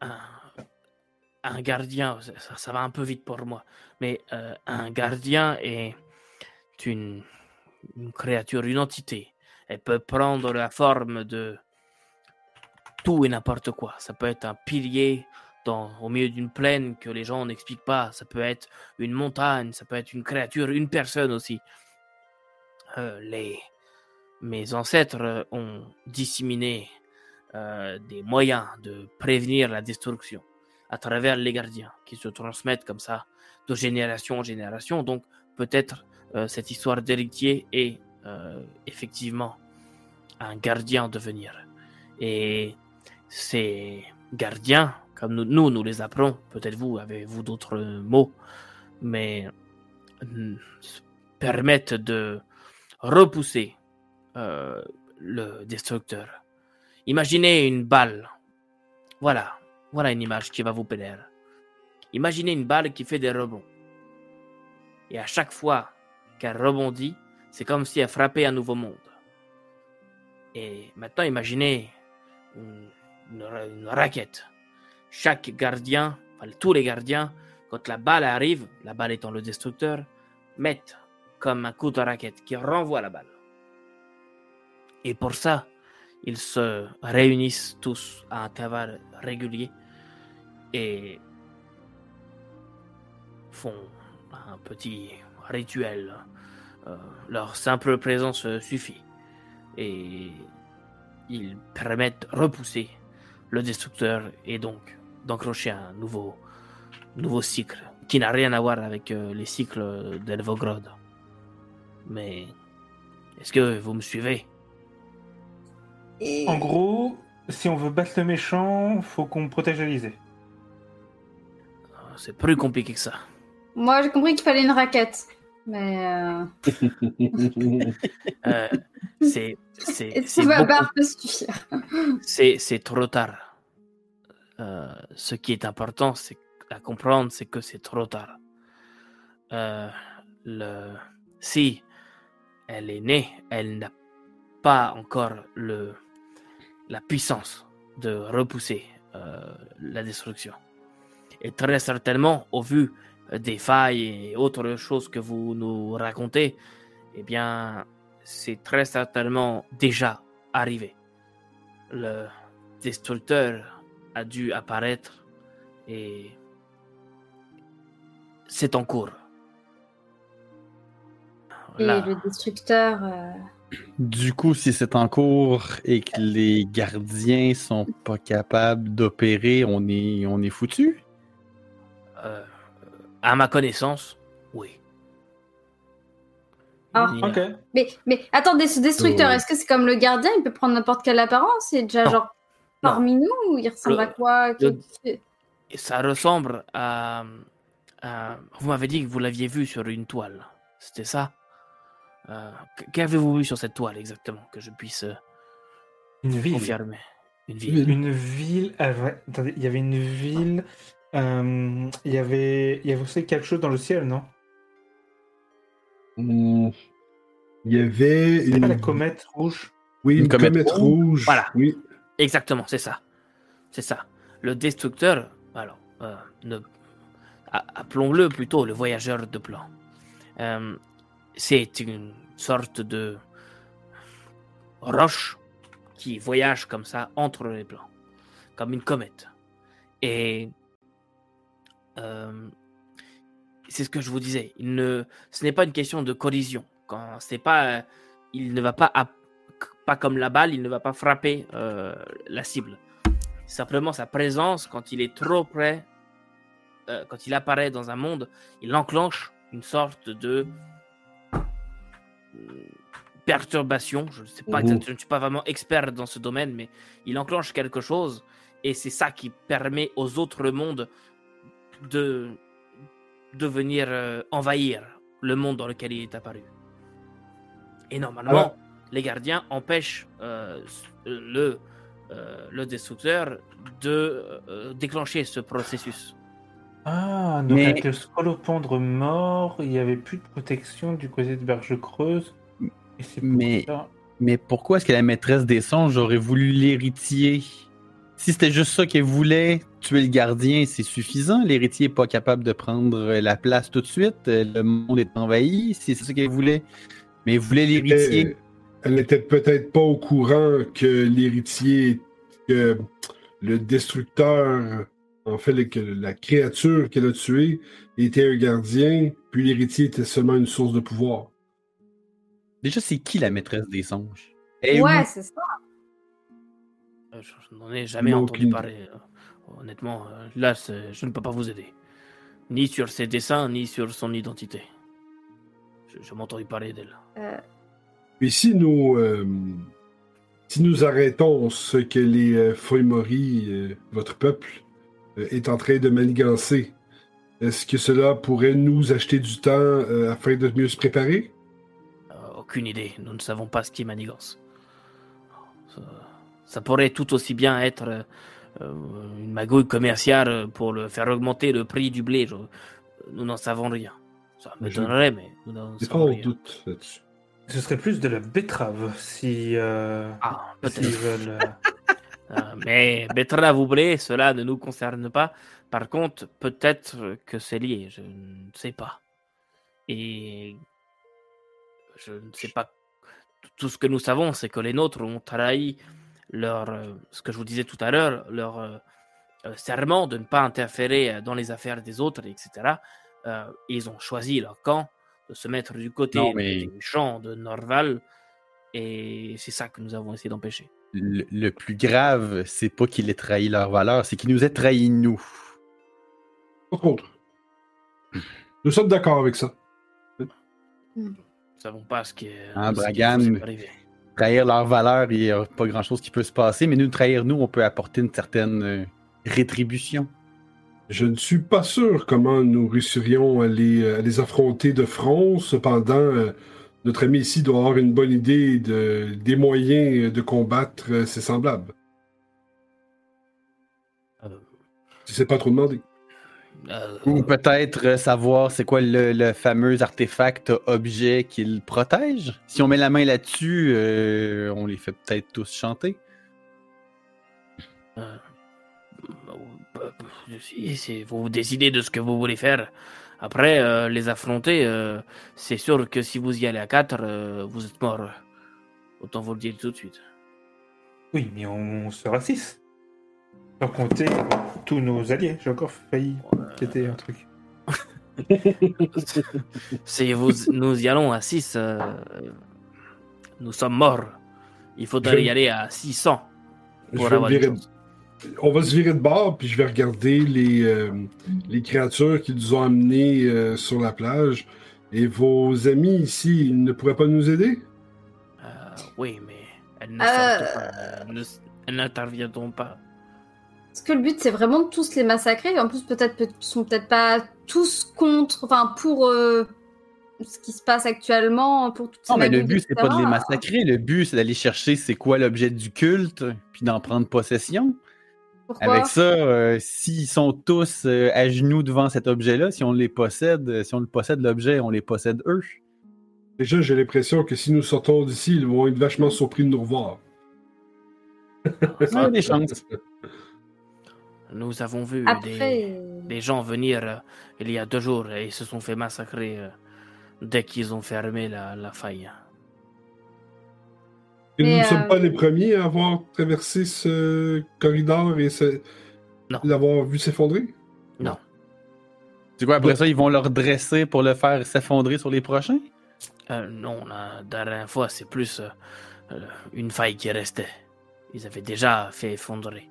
A: un, un gardien, ça, ça- ça va un peu vite pour moi, mais euh, un gardien est une, une créature, une entité. Elle peut prendre la forme de tout et n'importe quoi. Ça peut être un pilier dans, au milieu d'une plaine que les gens n'expliquent pas. Ça peut être une montagne, ça peut être une créature, une personne aussi. Euh, les, mes ancêtres ont disséminé euh, des moyens de prévenir la destruction à travers les gardiens qui se transmettent comme ça de génération en génération. Donc peut-être euh, cette histoire d'héritier est euh, effectivement un gardien en devenir. Et ces gardiens, comme nous, nous, les appelons, peut-être vous avez-vous d'autres mots, mais mm, permettent de repousser euh, le destructeur. Imaginez une balle. Voilà, voilà une image qui va vous plaire. Imaginez une balle qui fait des rebonds. Et à chaque fois qu'elle rebondit, c'est comme si elle frappait un nouveau monde. Et maintenant, imaginez une, raquette. Chaque gardien, tous les gardiens, quand la balle arrive, la balle étant le destructeur, mettent comme un coup de raquette qui renvoie la balle. Et pour ça, ils se réunissent tous à intervalles réguliers et font un petit rituel. Euh, leur simple présence suffit. Et ils permettent repousser le destructeur et donc d'encrocher un nouveau, nouveau cycle qui n'a rien à voir avec euh, les cycles d'Elvogrod. Mais est-ce que vous me suivez?
F: En gros, si on veut battre le méchant, faut qu'on protège Alizé.
A: Ah, c'est plus compliqué que ça.
C: Moi, j'ai compris qu'il fallait une raquette. Mais. Euh...
A: euh, c'est. C'est. C'est trop tard. Euh, ce qui est important, c'est à comprendre, c'est que c'est trop tard. Euh, le, si elle est née, elle n'a pas encore le, la puissance de repousser la destruction. Et très certainement, au vu des failles et autres choses que vous nous racontez, eh bien, c'est très certainement déjà arrivé. Le destructeur a dû apparaître et c'est en cours.
C: Et le destructeur. Euh,
D: du coup, si c'est en cours et que les gardiens sont pas capables d'opérer, on est, on est foutu?
A: Euh, à ma connaissance, oui.
C: Ah, ok. Mais, mais attendez, ce destructeur, est-ce que c'est comme le gardien Il peut prendre n'importe quelle apparence? C'est déjà genre parmi nous ou il ressemble à quoi?
A: Ça ressemble à, Vous m'avez dit que vous l'aviez vu sur une toile. C'était ça? Euh, Qu'avez-vous vu sur cette toile exactement Que je puisse euh,
F: une ville.
A: confirmer?
F: Une ville. Une ville. Attendez, il y avait une ville. Euh, il y avait, il y avait aussi quelque chose dans le ciel, non?
E: Hmm. Il y avait
F: une... la comète rouge?
E: Oui, une, comète, rouge.
A: Voilà.
E: Oui.
A: Exactement, c'est ça. C'est ça. Le destructeur, alors, ne... appelons-le plutôt le voyageur de plan. C'est une sorte de roche qui voyage comme ça entre les plans, comme une comète. Et euh, c'est ce que je vous disais. Il ne, ce n'est pas une question de collision. Quand c'est pas, il ne va pas, pas comme la balle, il ne va pas frapper euh, la cible. Simplement sa présence, quand il est trop près, euh, quand il apparaît dans un monde, il enclenche une sorte de perturbation. Je ne sais pas, je ne suis pas vraiment expert dans ce domaine, mais il enclenche quelque chose et c'est ça qui permet aux autres mondes de, de venir euh, envahir le monde dans lequel il est apparu. Et normalement, les gardiens empêchent euh, le, euh, le destructeur de déclencher ce processus.
F: Ah, donc avec le scolopendre mort, il n'y avait plus de protection du côté de Berge Creuse.
D: mais... mais pourquoi est-ce que la maîtresse des songes aurait voulu l'héritier? Si c'était juste ça qu'elle voulait, tuer le gardien, c'est suffisant. L'héritier n'est pas capable de prendre la place tout de suite. Le monde est envahi. Si c'est ça qu'elle voulait. Mais elle voulait l'héritier.
E: Elle n'était peut-être pas au courant que l'héritier, que le destructeur en fait, que la créature qu'elle a tuée était un gardien, puis l'héritier était seulement une source de pouvoir.
D: Déjà, c'est qui la maîtresse des songes?
C: ouais, c'est ça.
A: Euh, je, n'en ai jamais entendu parler. Euh, honnêtement, euh, là, je ne peux pas vous aider. Ni sur ses dessins, ni sur son identité. Je, m'entends entendu parler d'elle.
E: Et si nous, si nous arrêtons ce que les Foimori, votre peuple, euh, est en train de manigancer. Est-ce que cela pourrait nous acheter du temps euh, afin de mieux se préparer?
A: Euh, aucune idée. Nous ne savons pas ce qui manigance. Ça, pourrait tout aussi bien être une magouille commerciale pour le, faire augmenter le prix du blé. nous n'en savons rien. Ça m'étonnerait, mais nous n'en savons rien.
E: doute là-dessus.
F: Ce serait plus de la betterave si. Euh,
A: Ah, peut-être.
F: veulent. euh,
A: Euh, mais betterave ou blé, cela ne nous concerne pas. Par contre, peut-être que c'est lié, je ne sais pas. Et je ne sais pas. Tout ce que nous savons, c'est que les nôtres ont trahi leur, euh, ce que je vous disais tout à l'heure, leur euh, euh, serment de ne pas interférer dans les affaires des autres, etc. Euh, ils ont choisi leur camp, de se mettre du côté
D: Non, mais-
A: des champs de Norval, et c'est ça que nous avons essayé d'empêcher.
D: Le, le plus grave, c'est pas qu'il ait trahi leur valeur, c'est qu'il nous ait trahi nous.
E: Par contre, nous sommes d'accord avec ça.
A: Nous savons pas ce qui est.
D: Ah,
A: ce qui
D: Bragan? Trahir leur valeur, il n'y a pas grand chose qui peut se passer, mais nous, trahir nous, on peut apporter une certaine euh, rétribution.
E: Je ne suis pas sûr comment nous réussirions à les, à les affronter de front. Cependant, euh, notre ami ici doit avoir une bonne idée de, des moyens de combattre euh, ses semblables.
A: Euh,
E: Si c'est pas trop demandé.
A: Euh,
D: Ou peut-être euh, savoir c'est quoi le, le fameux artefact objet qu'il protège? Si on met la main là-dessus, euh, on les fait peut-être tous chanter.
A: euh, euh, si, vous décidez de ce que vous voulez faire. Après, euh, les affronter, euh, c'est sûr que si vous y allez à 4, vous êtes mort. Autant vous le dire tout de suite.
F: Oui, mais on sera 6. Sans compter tous nos alliés. J'ai encore failli péter un truc.
A: Si vous, nous y allons à 6, nous sommes morts. Il faudrait
E: Je-
A: y aller à 600
E: Je
A: pour avoir
E: virer-. On va se virer de bord, puis je vais regarder les, euh, les créatures qui nous ont amenés euh, sur la plage. Et vos amis ici, ils ne pourraient pas nous aider?
A: Euh, oui, mais elles ne
C: Euh,
A: sortent pas, elles ne- elles n'interviendront pas.
C: Est-ce que le but c'est vraiment de tous les massacrer En plus, peut-être peut- sont peut-être pas tous contre, enfin pour euh, ce qui se passe actuellement, pour toutes ces
D: Non, mais le but, c'est pas de les massacrer. Le but, c'est d'aller chercher c'est quoi l'objet du culte, puis d'en prendre possession.
C: Pourquoi?
D: Avec ça, euh, s'ils sont tous euh, à genoux devant cet objet-là, si on les possède, euh, si on le possède l'objet, on les possède eux.
E: Déjà, j'ai l'impression que si nous sortons d'ici, ils vont être vachement surpris de nous revoir.
D: Y a des chances.
A: Nous avons vu
C: Après,
A: des,
C: euh,
A: des gens venir euh, il y a deux jours et ils se sont fait massacrer euh, dès qu'ils ont fermé la, la faille.
E: Et nous ne sommes pas les premiers à avoir traversé ce corridor et ce-
A: Non.
E: l'avoir vu s'effondrer?
D: C'est quoi, après ça, ils vont leur dresser pour le faire s'effondrer sur les prochains?
A: Euh, non, la dernière fois, c'est plus une faille qui restait. Ils avaient déjà fait effondrer.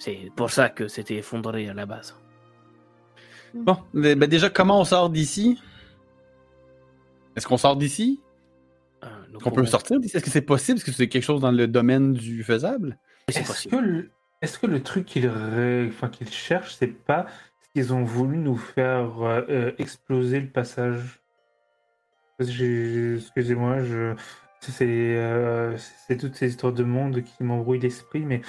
A: C'est pour ça que c'était effondré à la base.
D: Bon, ben déjà, comment on sort d'ici? Est-ce qu'on sort d'ici?
A: Euh,
D: Est-ce qu'on peut sortir d'ici? Est-ce que c'est possible? Est-ce que c'est quelque chose dans le domaine du faisable?
F: Est-ce que, le... est-ce que le truc qu'ils ré- enfin, qu'ils cherchent, c'est pas ce qu'ils ont voulu nous faire euh, euh, exploser le passage? Excusez-moi, je... c'est euh, c'est toutes ces histoires de monde qui m'embrouillent l'esprit, mais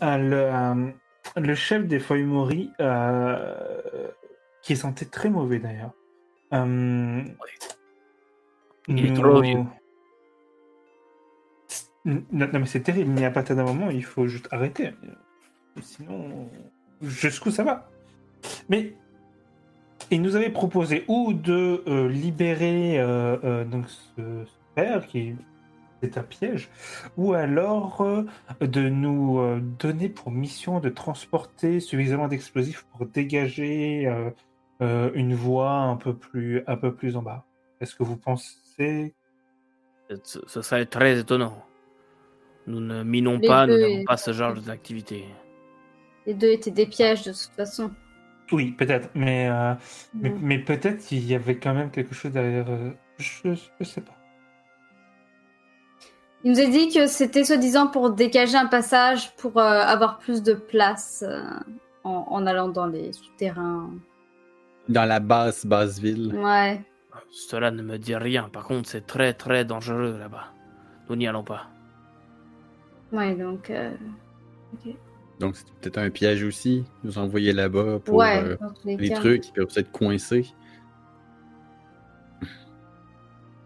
F: le, euh, le chef des feuilles Mori, euh, qui sentait très mauvais d'ailleurs. euh,
A: Il est trop vieux.
F: non, non, mais c'est terrible, mais à partir d'un moment, il faut juste arrêter. Sinon, jusqu'où ça va? Mais il nous avait proposé ou de euh, libérer euh, euh, donc ce, ce père qui est un piège, ou alors euh, de nous euh, donner pour mission de transporter suffisamment d'explosifs pour dégager euh, euh, une voie un peu plus un peu plus en bas. Est-ce que vous pensez
A: Ce serait très étonnant. Nous ne minons
C: Les
A: pas, nous n'avons pas ce genre d'activité.
C: les deux étaient des pièges de toute façon.
F: Oui, peut-être, mais euh, Mais,
C: Mm.
F: mais peut-être qu'il y avait quand même quelque chose derrière. euh, Je, je sais pas.
C: Il nous a dit que c'était soi-disant pour dégager un passage pour euh, avoir plus de place euh, en, en allant dans les souterrains.
D: Dans la basse, basse ville.
C: Ouais.
A: Cela ne me dit rien. Par contre, c'est très très dangereux là-bas. Nous n'y allons pas.
C: Ouais, donc. euh,
D: Donc, c'est peut-être un piège aussi. Nous envoyer là-bas pour
C: ouais,
D: euh,
C: les,
D: trucs qui peuvent être coincés.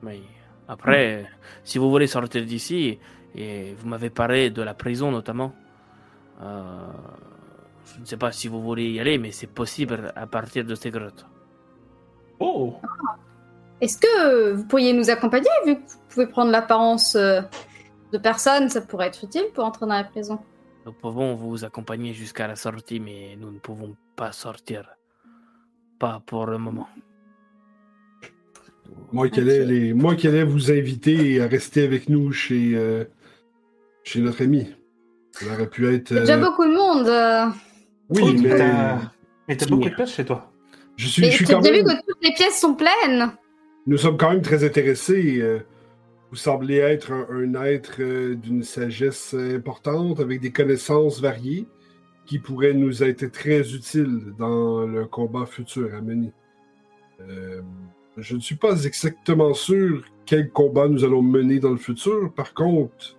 A: Mais Après, si vous voulez sortir d'ici, et vous m'avez parlé de la prison notamment, euh, je ne sais pas si vous voulez y aller, mais c'est possible à partir de ces grottes.
F: Oh
C: Est-ce que vous pourriez nous accompagner, vu que vous pouvez prendre l'apparence euh, de personne, ça pourrait être utile pour entrer dans la prison
A: Nous pouvons vous accompagner jusqu'à la sortie, mais nous ne pouvons pas sortir. Pas pour le moment.
E: Moi qui, allais,
C: Ok.
E: les- moi qui allais vous inviter à rester avec nous chez, euh, chez notre ami. Ça aurait pu être.
C: Il y a déjà
E: euh,
C: beaucoup de monde. euh,
E: Oui, mais
F: t'as- Mais t'as beaucoup de place chez toi.
E: je suis,
C: Mais
E: je suis
C: tu as
E: quand
C: bien vu que toutes les pièces sont pleines.
E: Nous sommes quand même très intéressés. euh, Vous semblez être un, un être euh, d'une sagesse euh, importante, avec des connaissances variées, qui pourraient nous être très utiles dans le combat futur à mener. Je ne suis pas exactement sûr quel combat nous allons mener dans le futur. Par contre,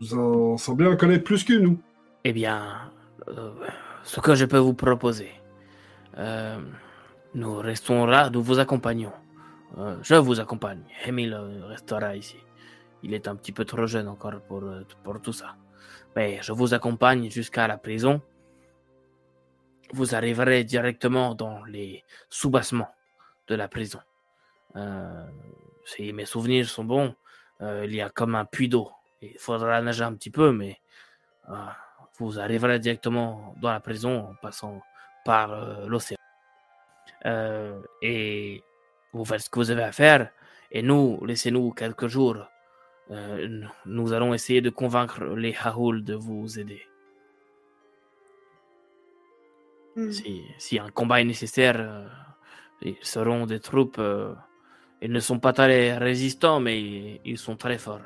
E: vous en semblez en connaître plus que nous.
A: Eh bien, euh, ce que je peux vous proposer, euh, nous restons là, nous vous accompagnons. Euh, je vous accompagne. Emile restera ici. Il est un petit peu trop jeune encore pour, pour tout ça. Mais je vous accompagne jusqu'à la prison. Vous arriverez directement dans les sous-bassements de la prison. Euh, si mes souvenirs sont bons, euh, il y a comme un puits d'eau. Il faudra nager un petit peu, mais euh, vous arriverez directement dans la prison en passant par l'océan. Et vous faites ce que vous avez à faire. Et nous, laissez-nous quelques jours. Nous allons essayer de convaincre les Haoul de vous aider.
C: Hmm.
A: Si, si un combat est nécessaire, euh, ils seront des troupes. euh, ils ne sont pas très résistants, mais ils, ils sont très forts.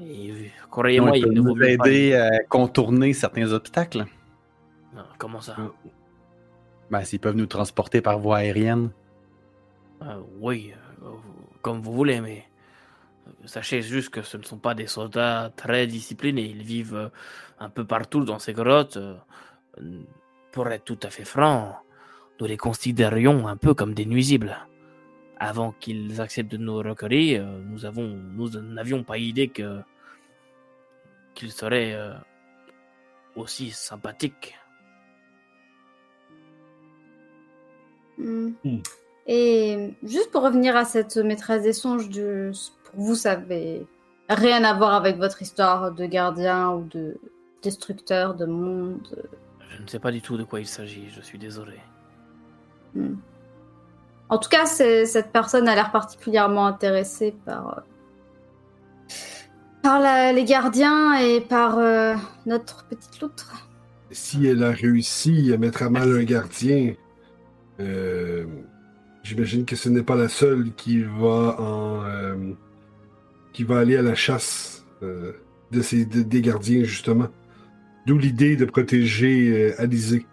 A: Et, croyez-moi, ils
D: nous
A: pas-
D: aider à contourner certains obstacles.
A: Non, comment ça?
D: Ben, s'ils peuvent nous transporter par voie aérienne.
A: Euh, Oui, euh, comme vous voulez, mais euh, sachez juste que ce ne sont pas des soldats très disciplinés. Ils vivent euh, un peu partout dans ces grottes. Euh, euh, Pour être tout à fait franc, nous les considérions un peu comme des nuisibles. Avant qu'ils acceptent de nous recueillir, euh, nous avons, nous n'avions pas idée que qu'ils seraient euh, aussi sympathiques.
C: Hmm.
E: Hmm.
C: Et juste pour revenir à cette maîtresse des songes, pour vous, ça avait rien à voir avec votre histoire de gardien ou de destructeur de monde.
A: Je ne sais pas du tout de quoi il s'agit. Je suis désolé.
C: Hmm. En tout cas, cette personne a l'air particulièrement intéressée par, euh, par la- les gardiens et par euh, notre petite loutre.
E: Si elle a réussi à mettre à mal un gardien, euh, j'imagine que ce n'est pas la seule qui va en euh, qui va aller à la chasse euh, de ces de- des gardiens justement. D'où l'idée de protéger euh, Alizé.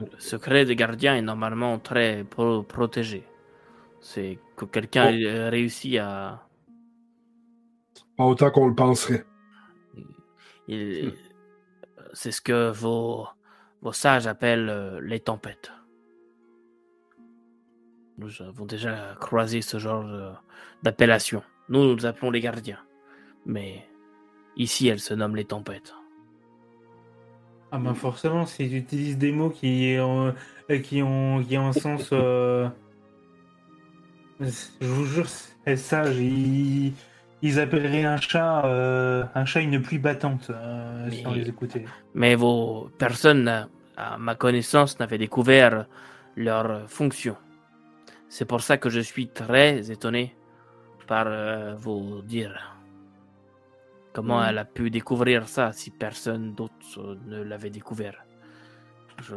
A: Le secret des gardiens est normalement très pro- protégé. C'est que quelqu'un
E: Oh.
A: ait réussi à.
E: Pas autant qu'on le penserait.
A: il- C'est ce que vos, vos sages appellent euh, les tempêtes. Nous avons déjà croisé ce genre d'appellation. Nous, nous appelons les gardiens. Mais ici, elles se nomment les tempêtes.
F: Ah ben forcément, s'ils utilisent des mots qui ont, euh, qui ont, qui ont un sens... euh, Je vous jure, c'est sage. Ils, ils appelleraient un chat, euh, un chat une pluie battante, euh, si
A: Mais-
F: les écoutait.
A: Mais vos personnes, à ma connaissance, n'avaient découvert leur fonction. C'est pour ça que je suis très étonné par vos dires. Comment
C: Mhm.
A: elle a pu découvrir ça si personne d'autre euh, ne l'avait découvert? Je-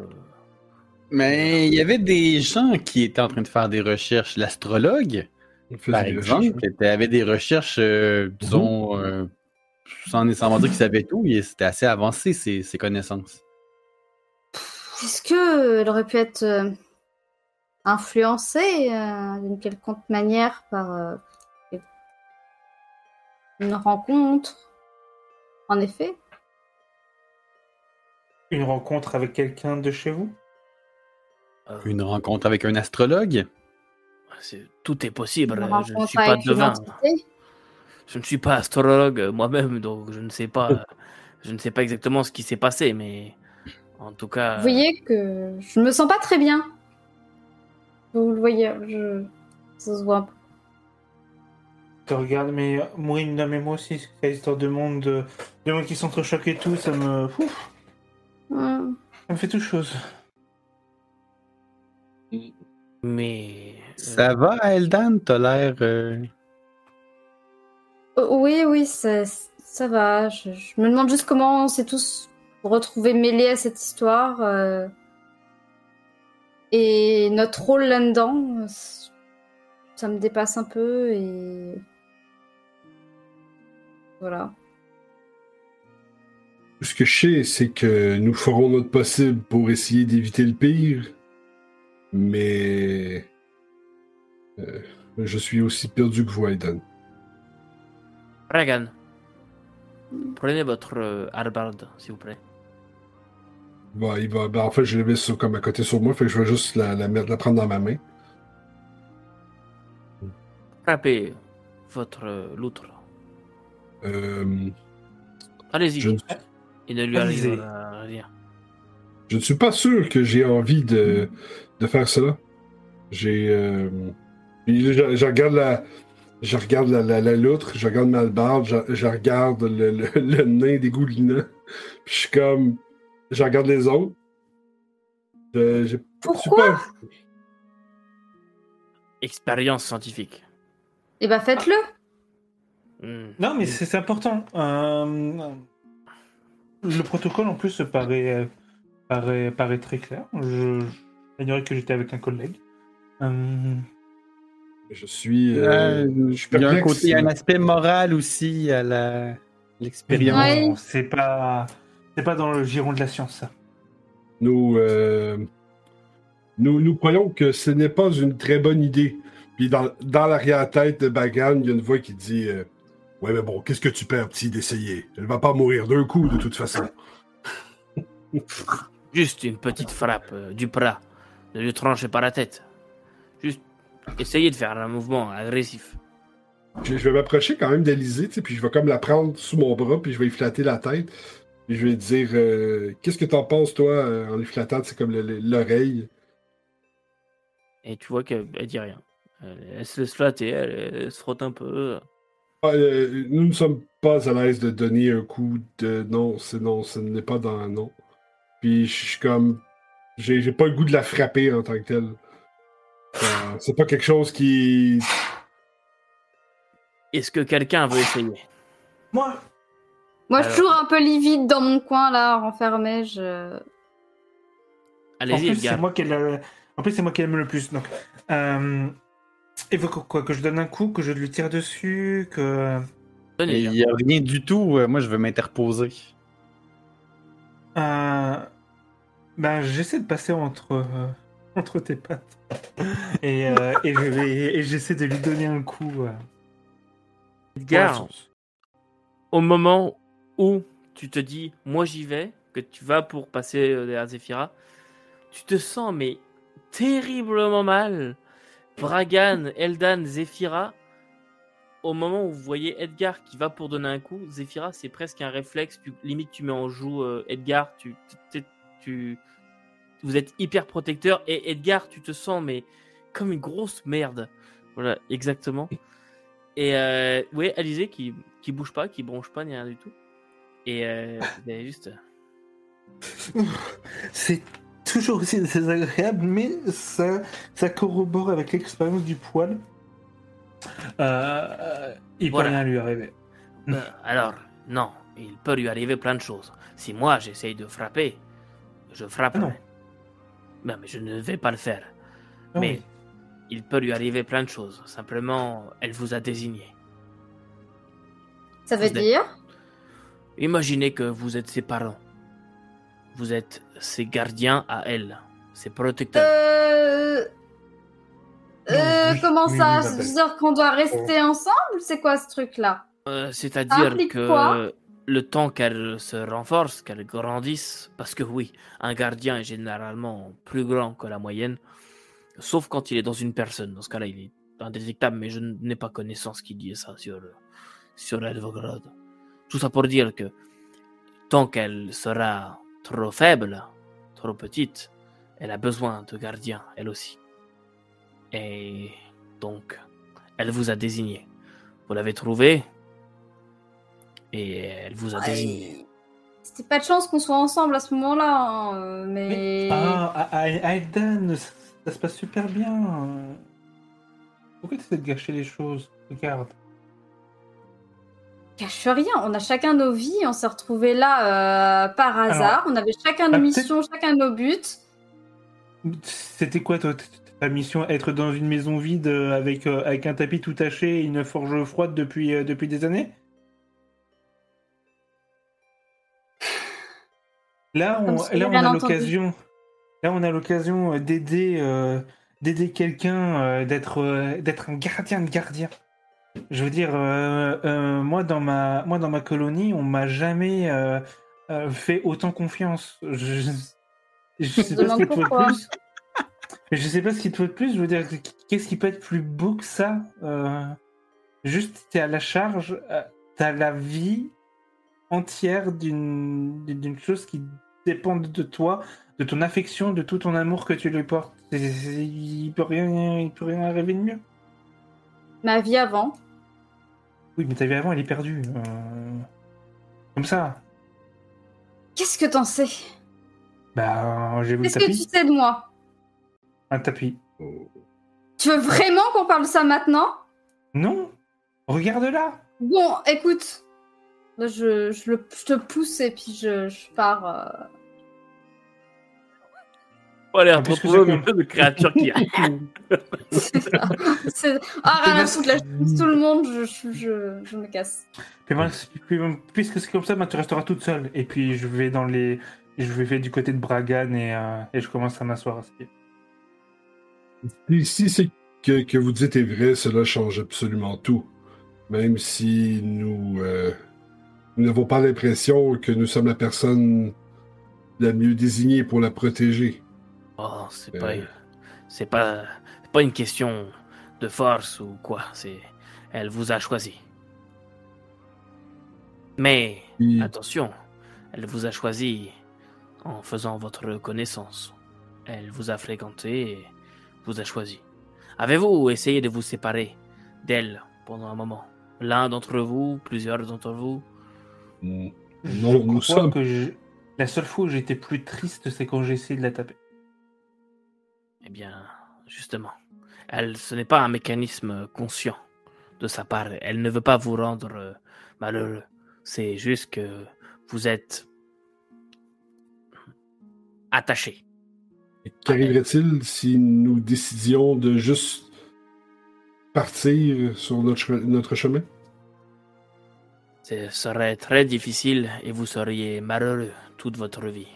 D: Mais il y avait des gens qui étaient en train de faire des recherches. L'astrologue, par exemple, était- avait des recherches, euh, disons, euh, sans nécessairement dire qu'il savait tout, et c'était assez avancé, ses, ses connaissances.
C: Est-ce qu'elle aurait pu être euh, influencée euh, d'une quelconque manière par euh, une rencontre? En effet.
F: Une rencontre avec quelqu'un de chez vous?
A: Euh,
D: Une rencontre avec un astrologue?
A: tout est possible.
C: Une
A: Je ne suis pas devin. Je ne suis pas astrologue euh, moi-même, donc je ne sais pas. je ne sais pas exactement ce qui s'est passé, mais en tout cas.
C: Vous voyez que je me sens pas très bien. Vous le voyez, je... ça se voit un peu.
F: Tu regardes, mais Mourine, mais moi aussi, cette histoire de monde, de, de monde qui s'entrechoquent et tout, ça me. Ouf, ça me fait tout chose.
A: Mais. euh,
D: Ça va, Eldan? T'as l'air. euh,
C: Euh, Oui, oui, ça, ça va. Je, je me demande juste comment on s'est tous retrouvés mêlés à cette histoire. euh, Et notre rôle là-dedans, euh, ça me dépasse un peu et. Voilà.
E: Ce que je sais, c'est que nous ferons notre possible pour essayer d'éviter le pire, mais euh, je suis aussi perdu que vous, Aidan.
A: Regan, prenez votre euh, s'il vous plaît.
E: Bah, il va, ben, en fait, je l'ai mis sur- comme à côté sur moi, fait que je vais juste la, la, mettre, la prendre dans ma main.
A: Frappez votre euh, loutre.
E: Euh,
A: Allez-y.
E: je, ne-
A: Il ne lui arrivera rien.
E: je ne suis pas sûr que j'ai envie de, de faire cela. J'ai. euh, je, je regarde la. Je regarde la, la, la loutre, je regarde ma barbe, je, je regarde le, le, le nain dégoulinant. Puis je suis comme. Je regarde les autres. Je, je
C: Pourquoi?
E: pas-
A: Expérience scientifique.
C: Et bah faites-le.
F: Non, mais c'est c'est important. Euh, le protocole, en plus, paraît, paraît, paraît très clair. Je j'ignorais que j'étais avec un collègue. Euh,
E: Je suis. euh,
D: euh,
E: je suis
D: Il y a un côté, il y a un aspect moral aussi à la l'expérience.
C: Ouais.
F: non, c'est pas, c'est pas dans le giron de la science, ça.
E: Nous, euh, nous, nous croyons que ce n'est pas une très bonne idée. Puis dans, dans l'arrière-tête de Bagan, il y a une voix qui dit euh, Ouais, mais bon, qu'est-ce que tu perds, petit, d'essayer? Elle va pas mourir d'un coup, de toute façon.
A: Juste une petite frappe euh, du bras. Ne lui tranchez pas la tête. Juste essayez de faire un mouvement agressif.
E: Je, je vais m'approcher quand même sais, puis je vais comme la prendre sous mon bras, puis je vais lui flatter la tête. Puis je vais lui dire euh, Qu'est-ce que t'en penses, toi, euh, en lui flattant, c'est comme le- le- l'oreille
A: Et tu vois qu'elle elle dit rien. Elle, elle se laisse flatter, elle, elle se frotte un peu.
E: Euh, Nous ne sommes pas à l'aise de donner un coup de non, c'est non, ce n'est pas dans non. Puis je suis comme. J'ai pas le goût de la frapper en tant que telle. Euh, c'est pas quelque chose qui.
A: Est-ce que quelqu'un veut essayer?
F: Moi,
C: Moi, je suis toujours un peu livide dans mon coin là, renfermé. Je...
A: Allez-y.
F: En plus, c'est moi qui aime le plus. Donc, euh... que, quoi Que je donne un coup, que je lui tire dessus, que.
D: Il n'y a rien du tout. euh, moi, je veux m'interposer.
F: Euh... Ben, j'essaie de passer entre, euh, entre tes pattes. Et, euh, et, je vais- et j'essaie de lui donner un coup. euh,
A: Edgar, au moment où tu te dis, moi j'y vais, que tu vas pour passer derrière Zephyra, tu te sens mais terriblement mal. Bragan, Eldan, Zephyra, au moment où vous voyez Edgar qui va pour donner un coup, Zephyra c'est presque un réflexe, tu, limite tu mets en joue euh, Edgar, tu, tu, tu- vous êtes hyper protecteur et Edgar tu te sens mais comme une grosse merde. Voilà, exactement. Et euh, ouais, Alizé qui, qui bouge pas, qui bronche pas ni rien du tout. Et euh, est juste.
F: C'est toujours aussi désagréable, mais ça, ça corrobore avec l'expérience du poil. Euh, euh, il
A: Voilà.
F: peut rien lui arriver.
A: Euh, alors, non, il peut lui arriver plein de choses. Si moi j'essaye de frapper, je frappe.
F: Ah non.
A: Non, mais je ne vais pas le faire.
F: Ah
A: mais
F: oui.
A: il peut lui arriver plein de choses. Simplement, elle vous a désigné.
C: Ça veut
A: Vous êtes-
C: dire?
A: Imaginez que vous êtes ses parents. Vous êtes ses gardiens à elle, ses protecteurs.
C: Euh... Euh,
F: oui,
C: comment
F: oui,
C: ça
F: oui,
C: Ça veut dire qu'on doit rester ensemble C'est quoi ce truc-là?
A: Euh, C'est-à-dire que le temps qu'elle se renforce, qu'elle grandisse, parce que oui, un gardien est généralement plus grand que la moyenne, sauf quand il est dans une personne. Dans ce cas-là, il est indétectable, mais je n'ai pas connaissance qu'il dit ça sur, sur Elvograd. Tout ça pour dire que tant qu'elle sera trop faible, trop petite, elle a besoin de gardiens, elle aussi. Et donc, elle vous a désigné. Vous l'avez trouvée et elle vous a désigné.
C: C'était pas de chance qu'on soit ensemble à ce moment-là, hein, mais...
F: Ah, à, Aiden, ça se passe super bien. Pourquoi tu essaies de gâcher les choses? Regarde.
C: Gâche rien, on a chacun nos vies, on s'est retrouvés là euh, par hasard, on avait chacun nos missions, chacun nos buts.
F: C'était quoi toi, ta mission Être dans une maison vide euh, avec, euh, avec un tapis tout taché et une forge froide depuis, depuis des années? Là, on, là, on a l'occasion. Là, on a l'occasion d'aider, d'aider quelqu'un, d'être, d'être un gardien de gardien. Je veux dire, moi dans ma, moi dans ma colonie, on m'a jamais fait autant confiance. Je, je sais pas ce qu'il te faut de plus. Je sais pas ce qu'il te faut de plus. Je veux dire, qu'est-ce qui peut être plus beau que ça Juste, t'es à la charge, t'as la vie, entière d'une d'une chose qui dépend de toi, de ton affection, de tout ton amour que tu lui portes. Il peut rien, il peut rien arriver de mieux.
C: Ma vie avant.
F: Oui, mais ta vie avant, elle est perdue. Euh, comme ça.
C: Qu'est-ce que t'en sais?
F: Bah, j'ai vu
C: Qu'est-ce que tu sais de moi?
F: Un tapis.
C: Tu veux vraiment qu'on parle de ça maintenant?
F: Non. Regarde là.
C: Bon, écoute, je, je, le, te pousse et puis je, je pars. Euh...
A: Oh, allez, retrouver un peu de créature qui a.
C: Ah, rien à foutre, là, je pousse tout le monde, je, je, je me casse.
F: puisque c'est comme ça, bah, tu resteras toute seule. Et puis je vais dans les. Je vais du côté de Bragan et, euh, et je commence à m'asseoir à ce pied.
E: Si c'est que, que vous dites est vrai, cela change absolument tout. Même si nous. Euh nous n'avons pas l'impression que nous sommes la personne la mieux désignée pour la protéger.
A: Oh, c'est pas, euh. c'est pas, pas une question de force ou quoi. C'est, elle vous a choisi. Mais attention, elle vous a choisi en faisant votre connaissance. Elle vous a fréquenté et vous a choisi. Avez-vous essayé de vous séparer d'elle pendant un moment? L'un d'entre vous, plusieurs d'entre vous?
E: Non, nous sommes.
F: Que La seule fois où j'étais plus triste, c'est quand j'ai essayé de la taper.
A: Eh bien, justement, elle, ce n'est pas un mécanisme conscient de sa part. Elle ne veut pas vous rendre euh, malheureux. C'est juste que vous êtes attaché.
E: Qu'arriverait-il si nous décidions de juste partir sur notre, notre chemin?
A: Ce serait très difficile et vous seriez malheureux toute votre vie.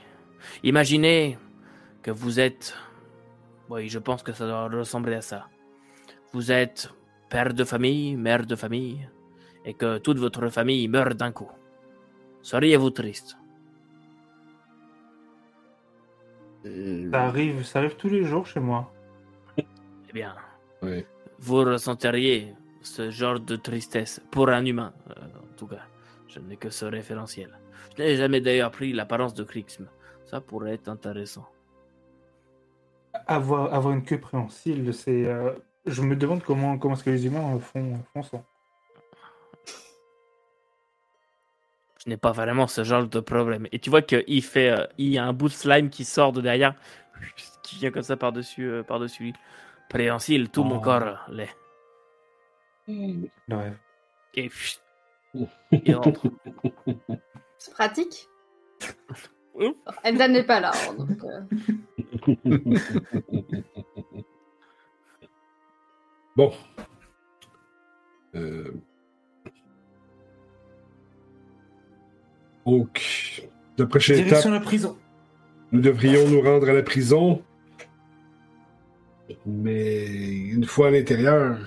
A: Imaginez que vous êtes... Oui, je pense que ça doit ressembler à ça. Vous êtes père de famille, mère de famille, et que toute votre famille meurt d'un coup. Seriez-vous triste?
F: Ça arrive, ça arrive tous les jours chez moi.
A: Eh bien, vous ressenteriez ce genre de tristesse pour un humain. Euh, en tout cas, je n'ai que ce référentiel. Je n'ai jamais d'ailleurs pris l'apparence de Krixm. Ça pourrait être intéressant.
F: Avoir, avoir une queue préhensile, c'est. Euh, je me demande comment, comment est-ce que les humains font, font ça.
A: Je n'ai pas vraiment ce genre de problème. Et tu vois qu'il fait. Euh, il y a un bout de slime qui sort de derrière, qui vient comme ça par-dessus euh, par-dessus lui. Préhensile, tout mon oh. corps l'est.
F: Ouais.
A: Et il rentre.
C: C'est pratique? Elle n'est pas là. Hein, donc, euh.
E: bon. Euh... Donc, la prochaine
F: Direction la prison.
E: Nous devrions nous rendre à la prison. Mais une fois à l'intérieur.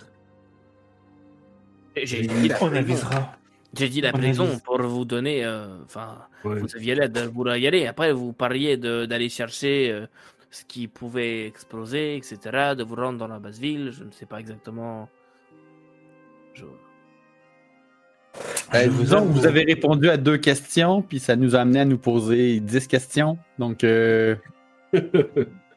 A: J'ai dit,
F: on avisera.
A: J'ai dit la prison pour vous donner. Euh, enfin, vous aviez l'aide, vous y aller. Après, vous parliez d'aller chercher euh, ce qui pouvait exploser, etc., de vous rendre dans la basse ville. Je ne sais pas exactement. Je...
D: Euh, vous, vous, avez répondu à deux questions, puis ça nous a amené à nous poser dix questions. Donc.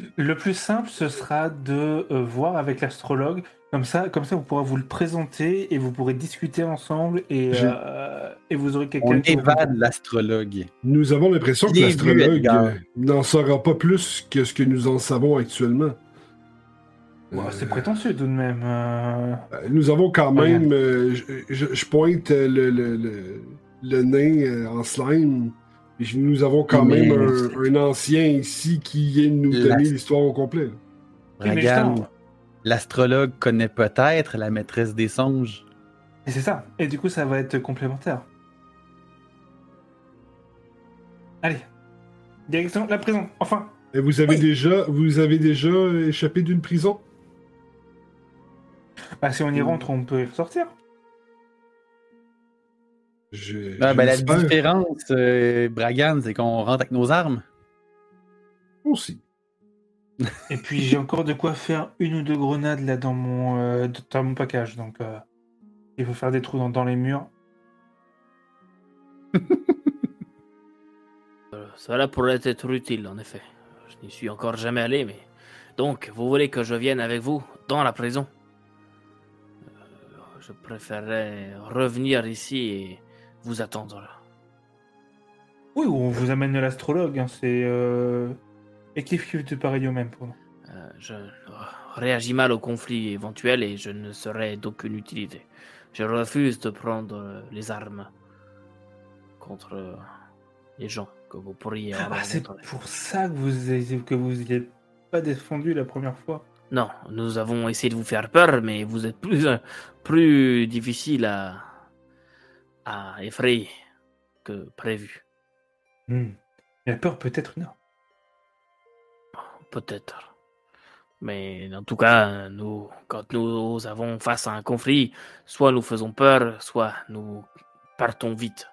D: Euh...
F: le plus simple, ce sera de euh, voir avec l'astrologue. Comme ça, comme ça, vous pourrez vous le présenter et vous pourrez discuter ensemble et, euh, et vous aurez quelqu'un.
D: On évade l'astrologue.
E: Nous avons l'impression que l'astrologue n'en saura pas plus que ce que nous en savons actuellement.
F: c'est prétentieux tout de même. Euh.
E: Nous avons quand même. je, pointe le, le, le, le nez en slime nous avons quand même un, ancien ici qui vient nous donner l'histoire au complet.
D: Regarde, l'astrologue connaît peut-être la maîtresse des songes.
F: Et c'est ça. Et du coup, ça va être complémentaire. Allez. Direction la prison, enfin.
E: Et vous avez déjà, vous avez déjà échappé d'une prison?
F: Bah, si on y rentre, on peut y ressortir.
D: Ah, ben, la différence, euh, Bragan, c'est qu'on rentre avec nos armes.
E: Aussi.
F: Et puis j'ai encore de quoi faire une ou deux grenades là dans mon, euh, dans mon package, donc euh, il faut faire des trous dans, dans les murs.
A: Cela pourrait être utile, en effet. Je n'y suis encore jamais allé, mais... Donc, vous voulez que je vienne avec vous dans la prison? Je préférerais revenir ici et vous attendre là.
F: Oui, on vous amène l'astrologue, hein, c'est euh... kiff de pareil au même pour nous?
A: Euh, je réagis mal au conflit éventuel et je ne serai d'aucune utilité. Je refuse de prendre les armes contre les gens que vous pourriez.
F: Ah, bah, c'est pour ça que vous que vous pas défendu la première fois.
A: Non, nous avons essayé de vous faire peur, mais vous êtes plus plus difficile à effrayé que prévu.
F: Hmm. La peur peut-être non.
A: Peut-être. Mais en tout cas, nous, quand nous avons face à un conflit, soit nous faisons peur, soit nous partons vite.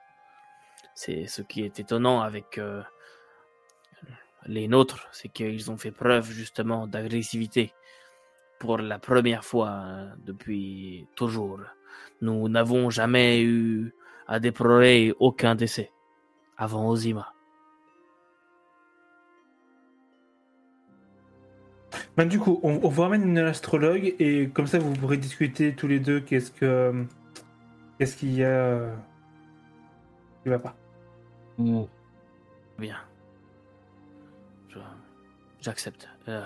A: C'est ce qui est étonnant avec euh, les nôtres, c'est qu'ils ont fait preuve justement d'agressivité pour la première fois euh, depuis toujours. Nous n'avons jamais eu a déploré aucun décès avant Ozima.
F: Ben, du coup, on, vous ramène une astrologue et comme ça vous pourrez discuter tous les deux qu'est-ce que qu'est-ce qu'il y a euh, qui va pas.
A: Hmm. Bien. J'accepte. Euh,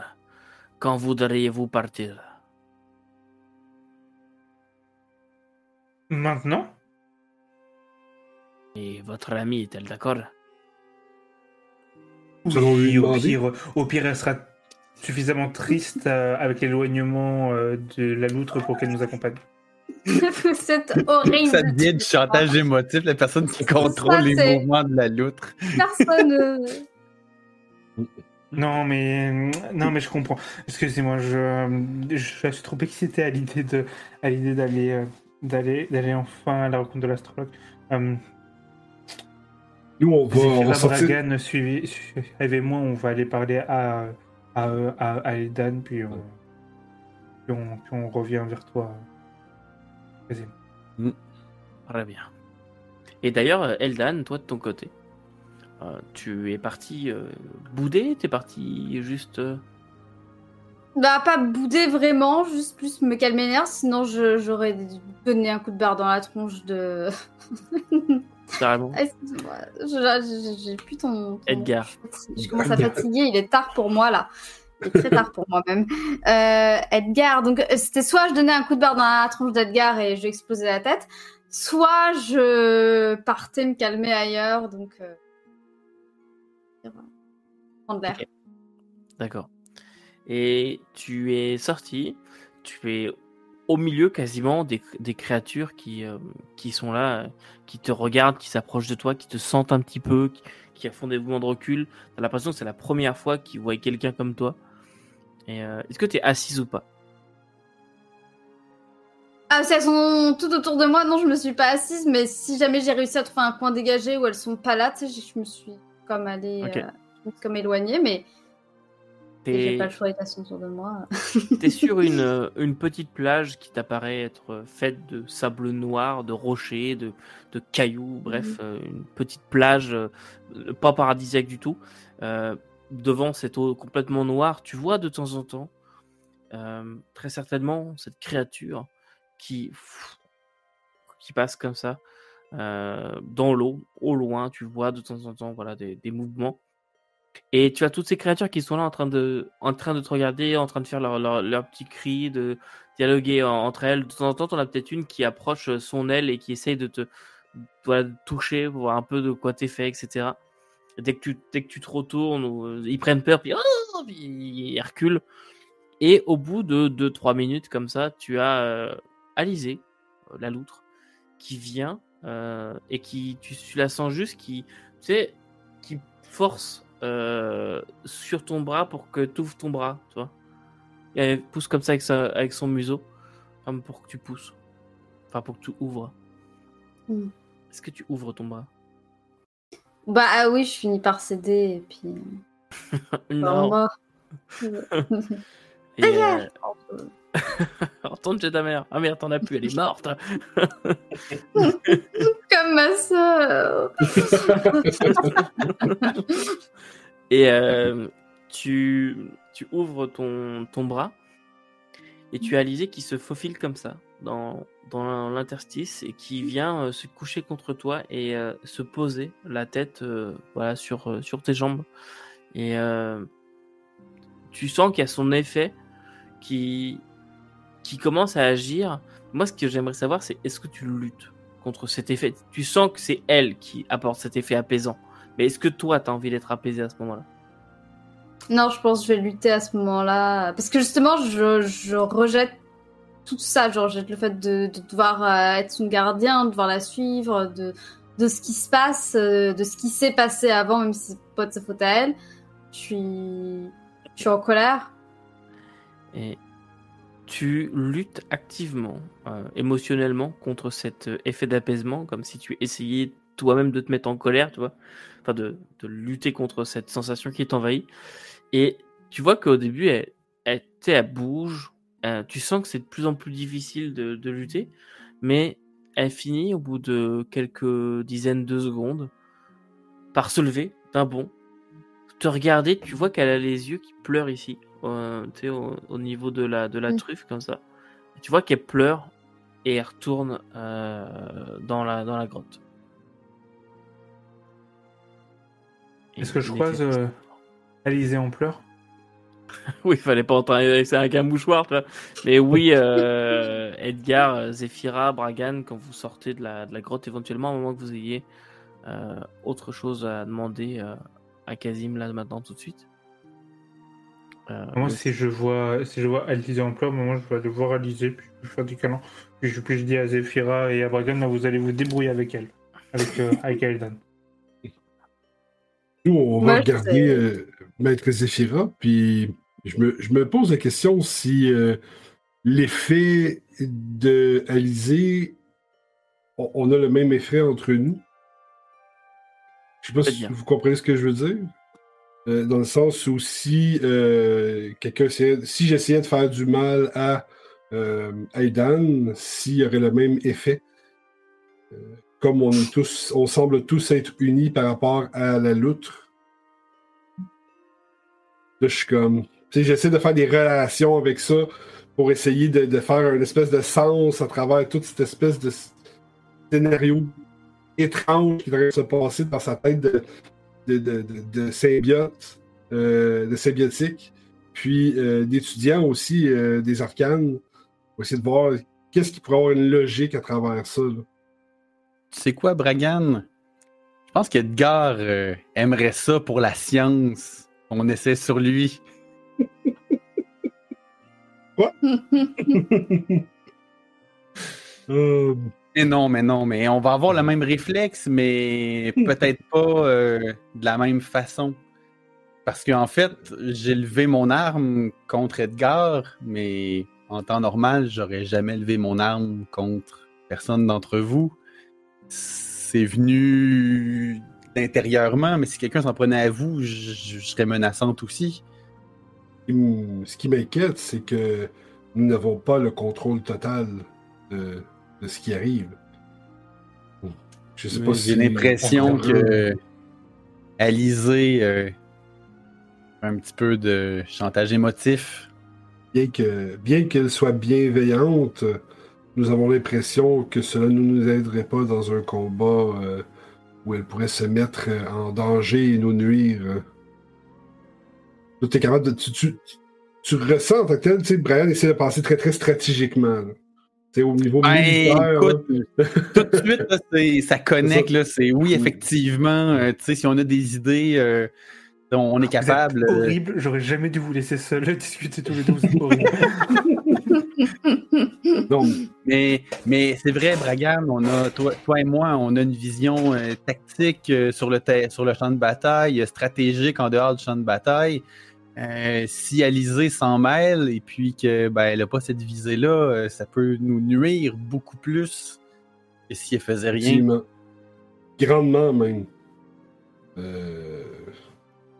A: quand voudriez-vous partir?
F: Maintenant?
A: Et votre amie est-elle d'accord?
F: Oui, au pire, au pire, elle sera suffisamment triste euh, avec l'éloignement euh, de la loutre pour qu'elle nous accompagne.
C: C'est horrible.
D: Ça devient du chantage émotif, la personne qui contrôle les mouvements de la loutre.
C: Personne. Euh,
F: non mais non mais je comprends. Excusez-moi, je, je, suis trop excité à l'idée de à l'idée d'aller d'aller d'aller enfin à la rencontre de l'astrologue.
E: Nous, on va, on va
F: sortir. moi, on va aller parler à, à, à, à Eldan, puis on, puis on, puis on, revient vers toi.
A: Mm. Très bien. Et d'ailleurs, Eldan, toi de ton côté, euh, tu es parti euh, bouder T'es parti juste. Euh,
C: bah, pas bouder vraiment, juste plus me calmer nerfs, sinon j'aurais donné un coup de barre dans la tronche de.
A: Carrément.
C: j'ai plus ton,
A: Edgar.
C: Je commence à fatiguer, il est tard pour moi là. Il est très tard pour moi même. Euh, Edgar, donc c'était soit je donnais un coup de barre dans la tronche d'Edgar et je lui explosais la tête, soit je partais me calmer ailleurs, donc. Euh... Prendre l'air.
A: D'accord. Et tu es sorti, tu es au milieu quasiment des, créatures qui, euh, qui sont là, qui te regardent, qui s'approchent de toi, qui te sentent un petit peu, qui, font des mouvements de recul. T'as l'impression que c'est la première fois qu'ils voient quelqu'un comme toi. Et euh, est-ce que tu es assise ou pas?
C: Ah, si elles sont tout autour de moi, non, je me suis pas assise, mais si jamais j'ai réussi à trouver un coin dégagé où elles sont pas là, je me suis comme allée, euh, comme éloignée, mais J'ai pas le choix, de autour de moi.
A: T'es sur une, une petite plage qui t'apparaît être faite de sable noir, de rochers, de, de cailloux, bref, mhm. une petite plage pas paradisiaque du tout. devant cette eau complètement noire, tu vois de temps en temps, très certainement, cette créature qui, qui passe comme ça dans l'eau, au loin, tu vois de temps en temps voilà, des, des, mouvements. Et tu as toutes ces créatures qui sont là en train de, en train de te regarder, en train de faire leur, leur, leur petit de dialoguer entre elles. De temps en temps, on a peut-être une qui approche son aile et qui essaye de te voilà, toucher, voir un peu de quoi t'es fait, etc. dès que tu, dès que tu te retournes, ils prennent peur, puis, oh, puis ils reculent. Et au bout de 2-3 minutes comme ça, tu as euh, Alizé, la loutre, qui vient euh, et qui, tu, la sens juste, qui, tu sais, qui force euh, sur ton bras pour que tu ouvres ton bras, tu vois. Et elle pousse comme ça avec, avec son museau, enfin, pour que tu pousses, enfin pour que tu ouvres. Hmm. Est-ce que tu ouvres ton bras?
C: Bah ah oui, je finis par céder et puis.
A: non. et, euh... Retourne chez ta mère. Ah merde, t'en as plus, elle est morte.
C: Ma soeur.
A: et euh, tu, tu ouvres ton, ton bras et tu as Alizé qui se faufile comme ça dans, dans l'interstice et qui vient euh, se coucher contre toi et euh, se poser la tête voilà, sur, sur tes jambes. Et tu sens qu'il y a son effet qui, qui commence à agir. Moi, ce que j'aimerais savoir, c'est est-ce que tu luttes? Contre cet effet Tu sens que c'est elle qui apporte cet effet apaisant. Mais est-ce que toi, tu as envie d'être apaisé à ce moment-là?
C: Non, je pense que je vais lutter à ce moment-là. Parce que justement, je, rejette tout ça. Je rejette le fait de, devoir euh, être son gardien, de devoir la suivre, de, de ce qui se passe, euh, de ce qui s'est passé avant, même si c'est pas de sa faute à elle. Je suis, je suis en colère.
A: Et tu luttes activement, euh, émotionnellement, contre cet euh, effet d'apaisement, comme si tu essayais toi-même de te mettre en colère, tu vois, de, lutter contre cette sensation qui t'envahit. Et tu vois qu'au début, elle, elle, elle bouge, euh, tu sens que c'est de plus en plus difficile de, de, lutter, mais elle finit au bout de quelques dizaines de secondes par se lever d'un bond, te regarder, tu vois qu'elle a les yeux qui pleurent ici euh, au, au, niveau de la, de la truffe, comme ça. tu vois qu'elle pleure et elle retourne euh, dans, la, dans la grotte.
F: Est-ce que je croise euh, Alizé en pleurs?
A: Oui, il fallait pas entendre avec avec un mouchoir, Mais oui, euh, Edgar, Zephyra, Bragan, quand vous sortez de la, de la grotte, éventuellement, au moment que vous ayez euh, autre chose à demander à Kazim là maintenant tout de suite.
F: Euh, moi, si je vois, si je vois Alizé en pleurs, moi, je vais aller voir Alizé, puis je faire du câlin. Puis je, puis je dis à Zephyra et à Bragan, vous allez vous débrouiller avec elle, avec, euh, avec.
E: Nous, on va regarder euh, Maître Zephyra, puis je me, je me, pose la question si l'effet de Alizé, on, a le même effet entre nous. Je sais pas si vous comprenez ce que je veux dire. Euh, dans le sens où si euh, quelqu'un si j'essayais de faire du mal à euh, Aidan, s'il y aurait le même effet, comme on est tous, on semble tous être unis par rapport à la loutre. Là, je suis comme, j'essaie de faire des relations avec ça pour essayer de, de, faire une espèce de sens à travers toute cette espèce de scénario étrange qui devrait se passer dans sa tête de, de, de, symbiote, euh, de symbiotique, puis euh, d'étudiants aussi euh, des arcanes, pour essayer de voir qu'est-ce qui pourrait avoir une logique à travers ça.
D: Tu sais quoi, Bragan? Je pense qu'Edgar aimerait ça pour la science. On essaie sur lui.
E: Quoi?
D: Mais non, mais non, mais on va avoir le même réflexe, mais peut-être pas euh, de la même façon. Parce qu'en fait, j'ai levé mon arme contre Edgar, mais en temps normal, j'aurais jamais levé mon arme contre personne d'entre vous. C'est venu intérieurement, mais si quelqu'un s'en prenait à vous, je, serais menaçante aussi.
E: ce qui m'inquiète, c'est que nous n'avons pas le contrôle total de, ce qui arrive.
D: Je sais pas J'ai l'impression que Alizé euh, un petit peu de chantage émotif.
E: Bien que bien qu'elle soit bienveillante, nous avons l'impression que cela ne nous aiderait pas dans un combat euh, où elle pourrait se mettre en danger et nous nuire. Tu es capable de. Tu, tu, ressens en tant que tel, tu sais, Brian essaie de penser très très stratégiquement. C'est au niveau
D: ben, militaire. Écoute, tout de suite, là, ça connecte. Là, c'est oui, effectivement. Euh, tu sais, si on a des idées, euh, on est capable.
F: Vous euh, horrible. J'aurais jamais dû vous laisser seul discuter tous les deux. C'est horrible.
D: non, mais, mais c'est vrai, Bragan, on a, toi, toi, et moi, on a une vision tactique sur, le sur le champ de bataille, stratégique en dehors du champ de bataille. Euh, si Alizé s'en mêle et puis qu'elle ben, n'a pas cette visée-là, euh, ça peut nous nuire beaucoup plus que si elle faisait rien.
E: Grandement même. Euh,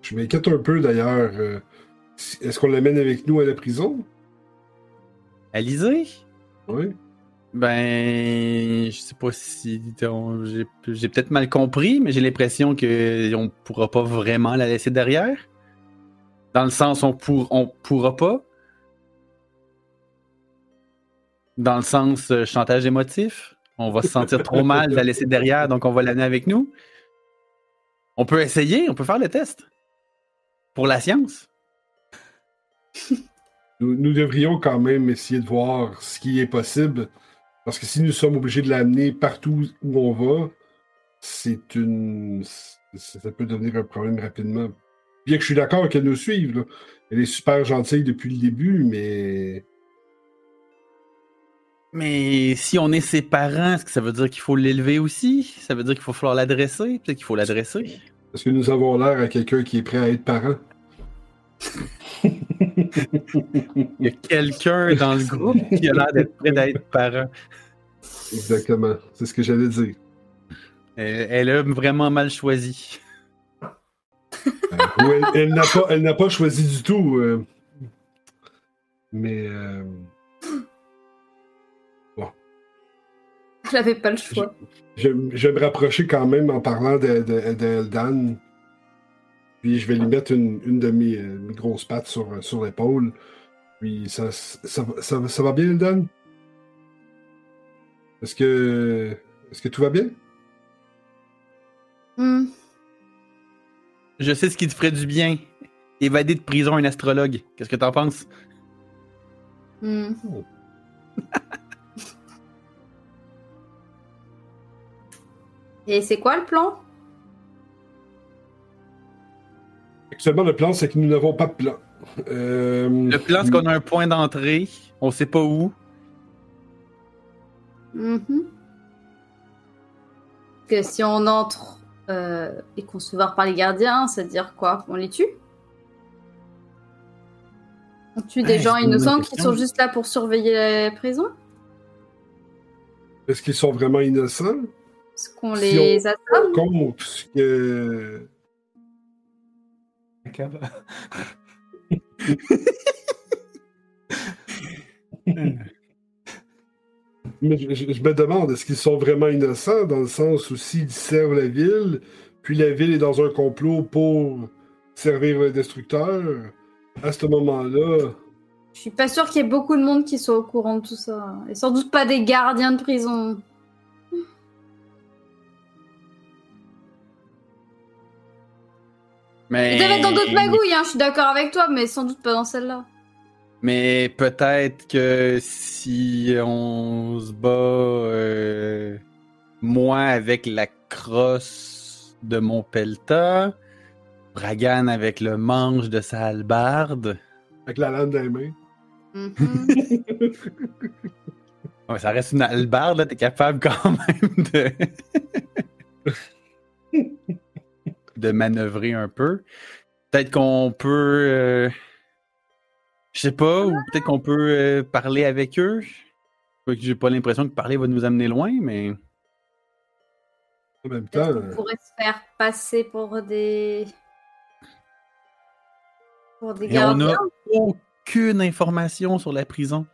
E: je m'inquiète un peu d'ailleurs. Est-ce qu'on l'amène avec nous à la prison?
D: Alizé?
E: Oui.
D: Ben, je sais pas si j'ai peut-être mal compris, mais j'ai l'impression qu'on pourra pas vraiment la laisser derrière. Dans le sens, on, pour, on pourra pas. Dans le sens euh, chantage émotif. On va se sentir trop mal de la laisser derrière, donc on va l'amener avec nous. On peut essayer, on peut faire le test. Pour la science.
E: Nous, devrions quand même essayer de voir ce qui est possible. Parce que si nous sommes obligés de l'amener partout où on va, c'est une. Ça peut devenir un problème rapidement Bien que je suis d'accord qu'elle nous suive. Elle est super gentille depuis le début, mais.
D: Mais si on est ses parents, est-ce que ça veut dire qu'il faut l'élever aussi? Ça veut dire qu'il faut falloir l'adresser? Peut-être qu'il faut l'adresser.
E: Est-ce que nous avons l'air à quelqu'un qui est prêt à être parent?
D: Il y a quelqu'un dans le groupe qui a l'air d'être prêt à être parent.
E: Exactement. C'est ce que j'allais dire.
D: elle a vraiment mal choisi.
E: Euh, elle, n'a pas, elle n'a pas choisi du tout. Euh. mais euh, bon.
C: Elle n'avait pas le choix.
E: Je, vais me rapprocher quand même en parlant de, de, Puis je vais lui mettre une, de mes, grosses pattes sur, sur l'épaule. Puis ça, ça, ça, va bien, Eldan? Est-ce que. Est-ce que tout va bien?
D: Je sais ce qui te ferait du bien. Évader de prison un astrologue. Qu'est-ce que t'en penses?
C: Hmm. Et c'est quoi le plan?
E: Actuellement, le plan, c'est que nous n'avons pas de plan. Euh,
D: le plan, c'est qu'on a un point d'entrée. On sait pas où.
C: Mm-hmm. Que si on entre euh, et concevoir par les gardiens, c'est-à-dire quoi? On les tue? On tue des gens innocents qui sont juste là pour surveiller la prison?
E: Est-ce qu'ils sont vraiment innocents?
C: Est-ce qu'on les
E: on compte que... Mais je, me demande, est-ce qu'ils sont vraiment innocents dans le sens où s'ils servent la ville, puis la ville est dans un complot pour servir le destructeur, à ce moment-là.
C: Je suis pas sûr qu'il y ait beaucoup de monde qui soit au courant de tout ça. Et sans doute pas des gardiens de prison.
D: Mais...
C: Ils être dans d'autres magouilles, hein, je suis d'accord avec toi, mais sans doute pas dans celle-là.
D: Mais peut-être que si on se bat euh, moi avec la crosse de mon pelta, Bragan avec le manche de sa halbarde.
E: Avec la lame des mains.
C: Mm-hmm.
D: ça reste une halbarde, t'es capable quand même de. de manœuvrer un peu. Peut-être qu'on peut. Euh, je sais pas, ou peut-être qu'on peut euh, parler avec eux. J'ai pas l'impression que parler va nous amener loin, mais.
E: En même temps.
C: On pourrait se faire passer pour des. Pour des gardiens.
D: aucune information sur la prison.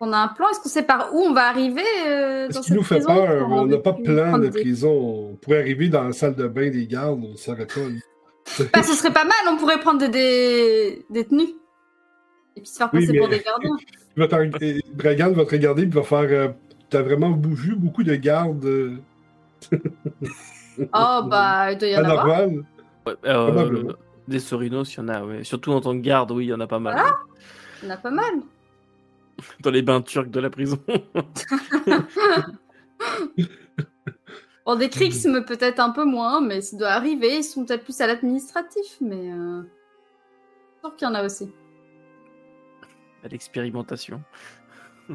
C: On a un plan. Est-ce qu'on sait par où on va arriver euh,
E: Ce
C: dans
E: qui nous fait
C: prison?
E: peur, on n'a pas de plan de
C: des-
E: prison. On pourrait arriver dans la salle de bain des gardes, on s'arrête pas. là.
C: Bah, ce serait pas mal. On pourrait prendre des, des détenus et puis se faire
E: Oui,
C: passer
E: mais-
C: pour des gardiens.
E: Il va te- Dragan va te regarder et va faire. euh, T'as vraiment vu beaucoup de gardes
C: Oh bah il doit y en
E: pas
C: avoir.
A: Ouais, euh, des Sorinos, il y en a, ouais. Surtout en tant que garde, oui, il y en a pas mal.
C: Voilà. Il y en a pas mal.
A: Dans les bains turcs de la prison.
C: Bon, des Krixm peut-être un peu moins, mais ça doit arriver. Ils sont peut-être plus à l'administratif, mais euh... je suis qu'il y en a aussi.
A: À l'expérimentation.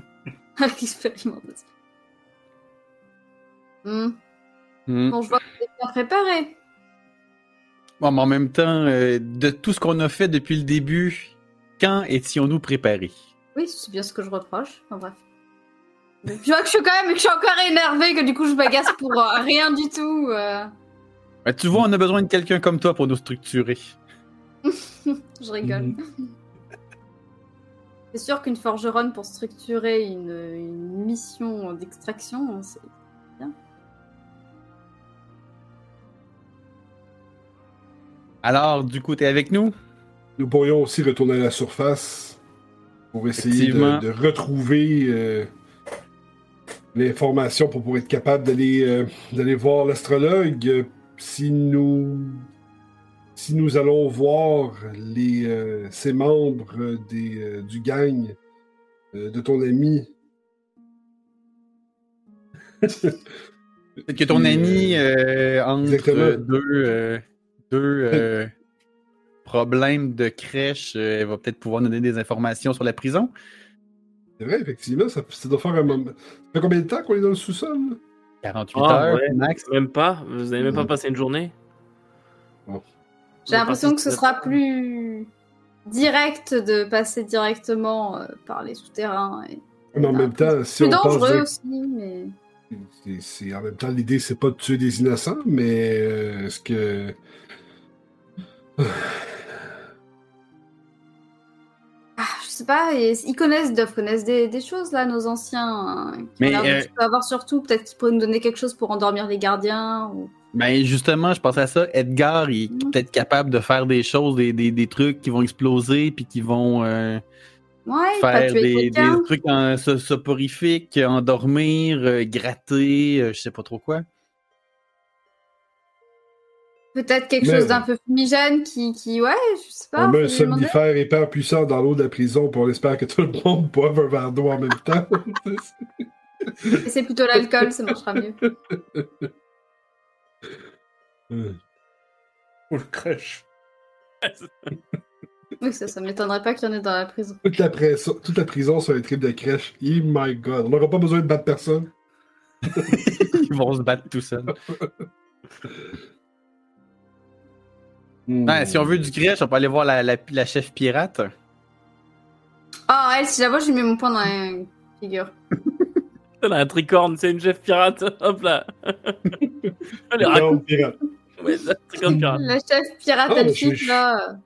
C: À l'expérimentation. Hmm.
D: Hmm.
C: Bon, je vois que vous êtes bien préparé.
D: Bon, mais en même temps, euh, de tout ce qu'on a fait depuis le début, quand étions-nous préparés?
C: Oui, c'est bien ce que je reproche. Enfin, bref. Je vois que je suis quand même, que je suis encore énervée, que du coup je m'agace pour euh, rien du tout. euh.
D: Tu vois, on a besoin de quelqu'un comme toi pour nous structurer.
C: Je rigole. C'est sûr qu'une forgeronne pour structurer une, une mission d'extraction, c'est
D: Alors, du coup, t'es avec nous?
E: Nous pourrions aussi retourner à la surface pour essayer de, retrouver euh, l'information pour pouvoir être capable d'aller euh, d'aller voir l'astrologue. Euh, Si nous si nous allons voir les euh, ces membres euh, des, euh, du gang euh, de ton ami.
D: Peut-être que ton ami, euh, entre
E: exactement.
D: deux, euh, deux euh, problèmes de crèche, euh, va peut-être pouvoir nous donner des informations sur la prison.
E: C'est vrai, effectivement, ça, ça doit faire un moment. Ça fait combien de temps qu'on est dans le sous-sol? là?
D: 48
A: Ah,
D: heures,
A: ouais.
D: max.
A: Même pas Vous avez même pas
E: Mhm.
A: passé une journée?
C: J'ai l'impression que ce sera plus direct de passer directement euh, par les souterrains. Et...
E: Mais en même temps, si
C: plus
E: on pense
C: dangereux
E: direct-
C: aussi, mais.
E: En même temps, l'idée, c'est pas de tuer des innocents, mais euh, est-ce que.
C: Ah, je sais pas, ils connaissent, doivent connaître des, des choses là, nos anciens. hein, qui
D: Mais, euh,
C: avoir surtout, peut-être qu'ils pourraient nous donner quelque chose pour endormir les gardiens. Ou...
D: Ben justement, je pensais à ça. Edgar, il est peut-être capable de faire des choses, des, des, des trucs qui vont exploser, puis qui vont euh,
C: Ouais,
D: faire des, des trucs en, so- soporifiques, endormir, euh, gratter, euh, je sais pas trop quoi.
C: Peut-être quelque
E: Mais-
C: chose d'un peu fumigène qui, qui, ouais, je sais pas.
E: on met un somnifère hyper puissant dans l'eau de la prison, puis on espère que tout le monde boive un verre d'eau en même temps.
C: C'est plutôt l'alcool, ça marchera mieux.
B: Ou le crush.
C: Oui, ça, ça m'étonnerait pas qu'il y en ait dans la prison.
E: toute, la presse- toute la prison sur un trip de crèche. Oh my god. On n'aura pas besoin de battre personne.
D: Ils vont se battre tout seuls.
E: Hmm.
D: Ben, si on veut du crèche, on peut aller voir la, la, la chef pirate.
C: Ah, elle, si je lui mets mon poing dans la figure.
A: Elle a un tricorne, c'est une chef pirate. Hop là. Elle est
E: pirate.
A: Ouais, c'est un tricorne pirate.
C: La chef pirate
E: Ah,
C: là.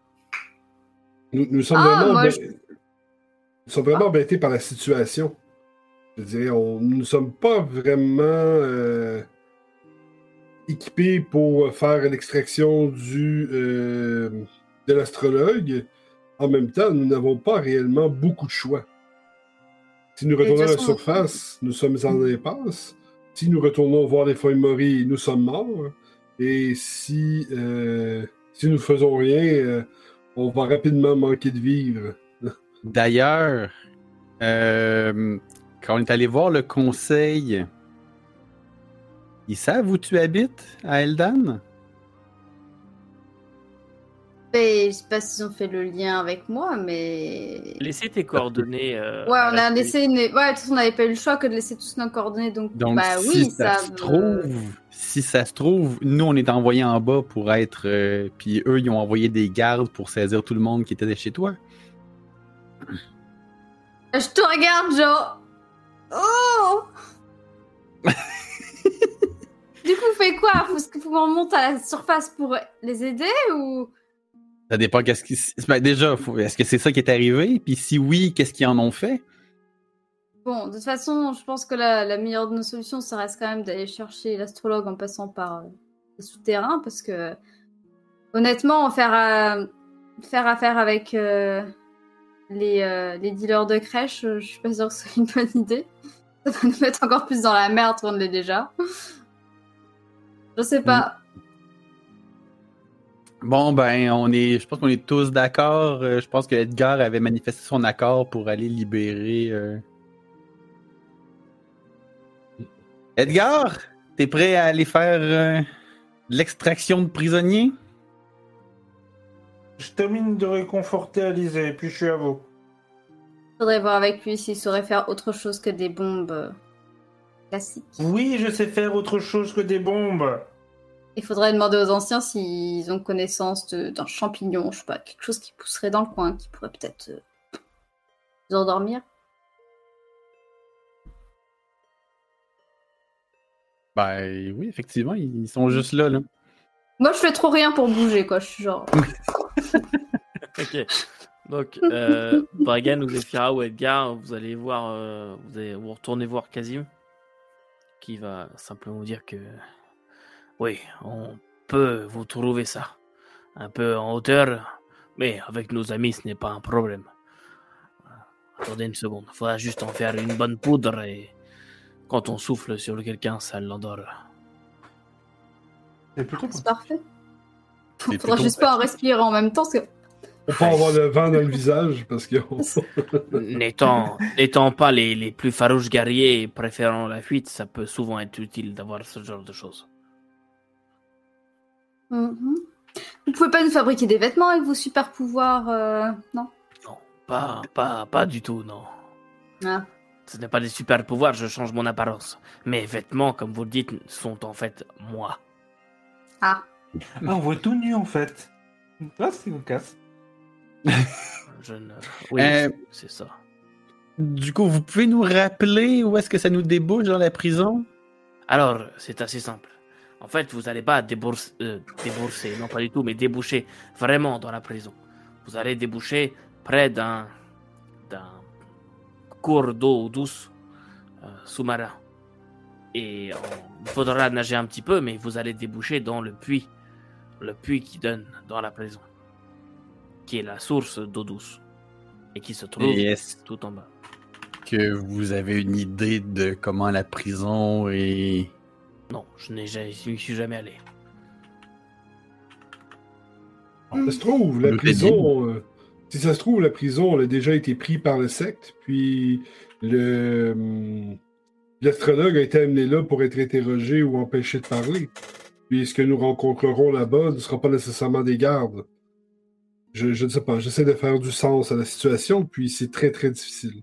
E: Nous, nous sommes
C: Ah,
E: vraiment,
C: moi,
E: embê-
C: je-
E: nous sommes vraiment embêtés par la situation. Je dirais, on, nous ne sommes pas vraiment euh, équipés pour faire l'extraction du euh, de l'astrologue. En même temps, nous n'avons pas réellement beaucoup de choix. Si nous retournons à la surface, nous sommes en impasse. Si nous retournons voir les feuilles Mori, nous sommes morts. Et si, euh, si nous faisons rien, euh, on va rapidement manquer de vivre.
D: D'ailleurs, euh, quand on est allé voir le conseil, ils savent où tu habites à Eldan?
C: Mais je sais pas s'ils ont fait le lien avec moi, mais.
A: Laissez tes coordonnées. euh,
C: Ouais, on a laissé une. Ouais, de toute façon, on n'avait pas eu le choix que de laisser tous nos coordonnées, donc.
D: Donc,
C: bah
D: si
C: oui,
D: ça
C: ça.
D: se trouve, si ça se trouve, nous on est envoyés en bas pour être, euh, puis eux ils ont envoyé des gardes pour saisir tout le monde qui était chez toi.
C: Je te regarde, Joe. Oh Du coup, on fait quoi? Faut, faut qu'on remonte à la surface pour les aider ou
D: Ça dépend qu'est-ce qui. Ben, déjà, est-ce que c'est ça qui est arrivé? Puis si oui, qu'est-ce qu'ils en ont fait?
C: Bon, de toute façon, je pense que la, meilleure de nos solutions, ça reste quand même d'aller chercher l'astrologue en passant par euh, les souterrains, parce que honnêtement, faire, euh, faire affaire avec euh, les, euh, les dealers de crèche, je suis pas sûre que ce soit une bonne idée. Ça va nous mettre encore plus dans la merde qu'on ne l'est déjà. Je sais pas.
D: Bon, ben, on est. Je pense qu'on est tous d'accord. Euh, je pense que Edgar avait manifesté son accord pour aller libérer. euh, Edgar, t'es prêt à aller faire euh, l'extraction de prisonniers?
F: Je termine de réconforter Alizé, et puis je suis à vous.
C: Faudrait voir avec lui s'il saurait faire autre chose que des bombes classiques.
F: Oui, je sais faire autre chose que des bombes.
C: Il faudrait demander aux anciens s'ils ont connaissance de- d'un champignon, je sais pas, quelque chose qui pousserait dans le coin, qui pourrait peut-être euh, nous endormir.
D: Ben oui, effectivement, ils sont juste là. là.
C: Moi, je fais trop rien pour bouger, quoi. Je suis genre.
A: Ok. Donc, euh, Bragan ou Zephyra ou Edgar, vous allez voir, euh, vous allez vous retourner voir Kazim, qui va simplement vous dire que oui, on peut vous trouver ça, un peu en hauteur, mais avec nos amis, ce n'est pas un problème. Attendez une seconde, il faudra juste en faire une bonne poudre et quand on souffle sur quelqu'un, ça l'endort.
F: C'est plutôt
C: C'est parfait.
D: C'est
C: Faudra juste pas en respirer en même temps, parce que
E: On peut avoir le vent dans le visage parce que.
A: N'étant n'étant pas les, les plus farouches guerriers et préférant la fuite, ça peut souvent être utile d'avoir ce genre de choses.
C: Mhm. Vous pouvez pas nous fabriquer des vêtements avec vos super pouvoirs, euh, non?
A: Non, pas, pas, pas du tout, non.
C: Ah.
A: Ce n'est pas des super pouvoirs, je change mon apparence. Mes vêtements, comme vous le dites, sont en fait moi.
C: Ah.
F: Ah, on voit tout nu en fait. Là, c'est casse.
A: Je ne... Oui,
D: Euh,
A: c'est- c'est ça.
D: Du coup, vous pouvez nous rappeler où est-ce que ça nous débouche dans la prison?
A: Alors, c'est assez simple. En fait, vous n'allez pas débourser, euh, débourser, non pas du tout, mais déboucher vraiment dans la prison. Vous allez déboucher près d'un cours d'eau douce euh, sous-marin. Et il faudra nager un petit peu, mais vous allez déboucher dans le puits, le puits qui donne dans la prison, qui est la source d'eau douce et qui se trouve tout en bas.
D: que vous avez une idée de comment la prison est.
A: Non, je n'ai jamais- je n'y suis jamais allé.
E: Ça se trouve, la
D: Le
E: prison. euh, si ça se trouve, la prison, elle a déjà été prise par le secte, puis le. hum, L'astrologue a été amené là pour être interrogé ou empêché de parler. Puis ce que nous rencontrerons là-bas ne sera pas nécessairement des gardes. Je, je ne sais pas, j'essaie de faire du sens à la situation, puis c'est très très difficile.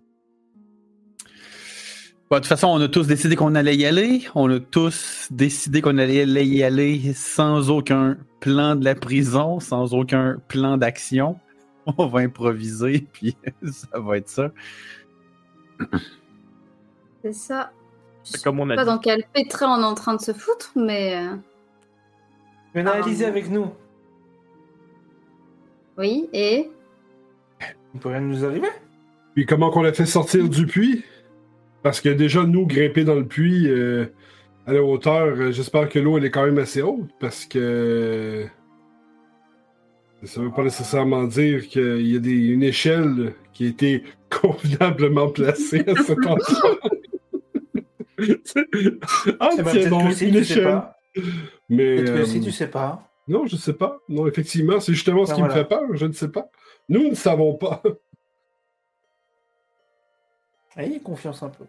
D: Bon, de toute façon, on a tous décidé qu'on allait y aller. On a tous décidé qu'on allait y aller sans aucun plan de la prison, sans aucun plan d'action. On va improviser, puis ça va être ça.
C: C'est ça. Je sais
A: comme on a
C: pas
A: dit.
C: dans quel pétrin on est en train de se foutre, mais. euh,
F: Venez
C: Ah.
F: Alizé avec nous.
C: Oui, et?
F: Il peut rien nous arriver.
E: Puis comment qu'on l'a fait sortir du puits? Parce que déjà, nous, grimper dans le puits euh, à la hauteur, euh, j'espère que l'eau, elle est quand même assez haute, parce que ça veut pas nécessairement dire qu'il y a des, une échelle qui a été convenablement placée à cet endroit. ah,
F: ben,
E: tiens donc,
F: que si,
E: une échelle. Mais, euh,
F: si, tu sais pas.
E: Non, je sais pas. Non, effectivement, c'est justement ce
F: Ben
E: qui
F: voilà.
E: me fait peur, je ne sais pas. Nous ne savons pas.
F: Ayez confiance un peu.